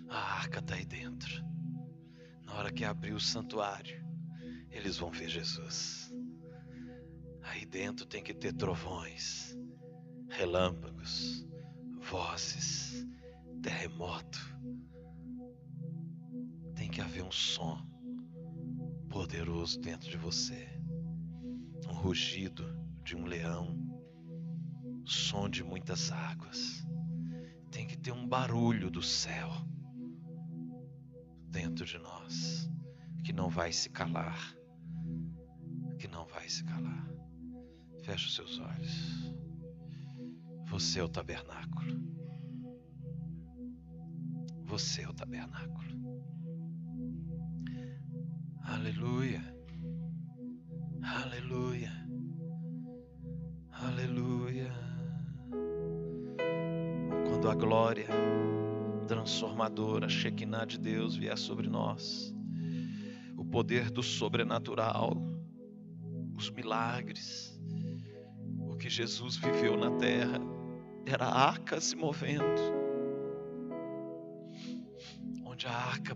a arca está aí dentro. Na hora que abrir o santuário, eles vão ver Jesus. Aí dentro tem que ter trovões, relâmpagos, vozes, terremoto. Tem que haver um som poderoso dentro de você. Um rugido de um leão, som de muitas águas. Tem que ter um barulho do céu dentro de nós, que não vai se calar. Que não vai se calar. Feche os seus olhos. Você é o tabernáculo. Você é o tabernáculo. Aleluia. Aleluia. Aleluia. Quando a glória transformadora, Shekinah de Deus vier sobre nós, o poder do sobrenatural, os milagres, o que Jesus viveu na terra, era arca se movendo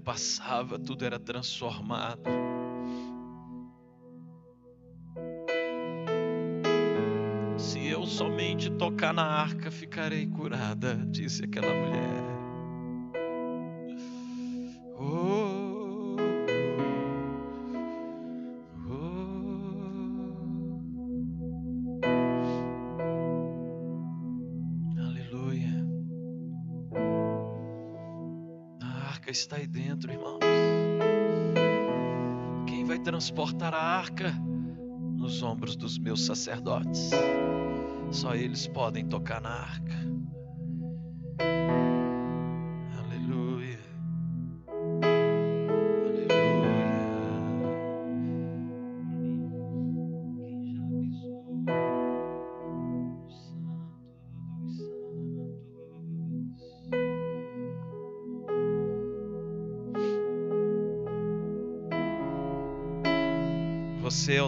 passava, tudo era transformado. Se eu somente tocar na arca, ficarei curada, disse aquela mulher. está aí dentro, irmãos. Quem vai transportar a arca? Nos ombros dos meus sacerdotes. Só eles podem tocar na arca.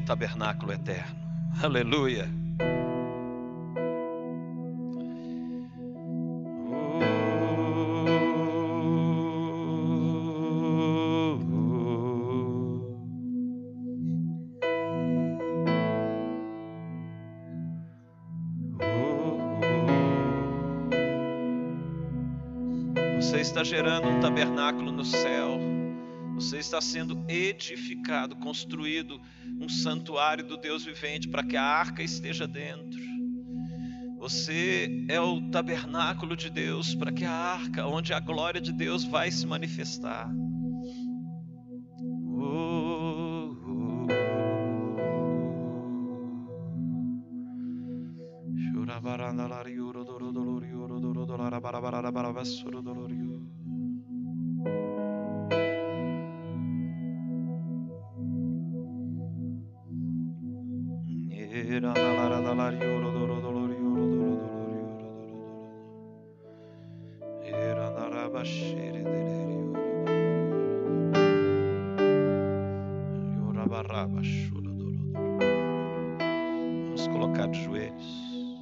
O tabernáculo eterno. Aleluia. Você está gerando um tabernáculo no céu. Você está sendo edificado, construído santuário do Deus vivente para que a arca esteja dentro. Você é o tabernáculo de Deus para que a arca, onde a glória de Deus vai se manifestar. Oh, oh, oh.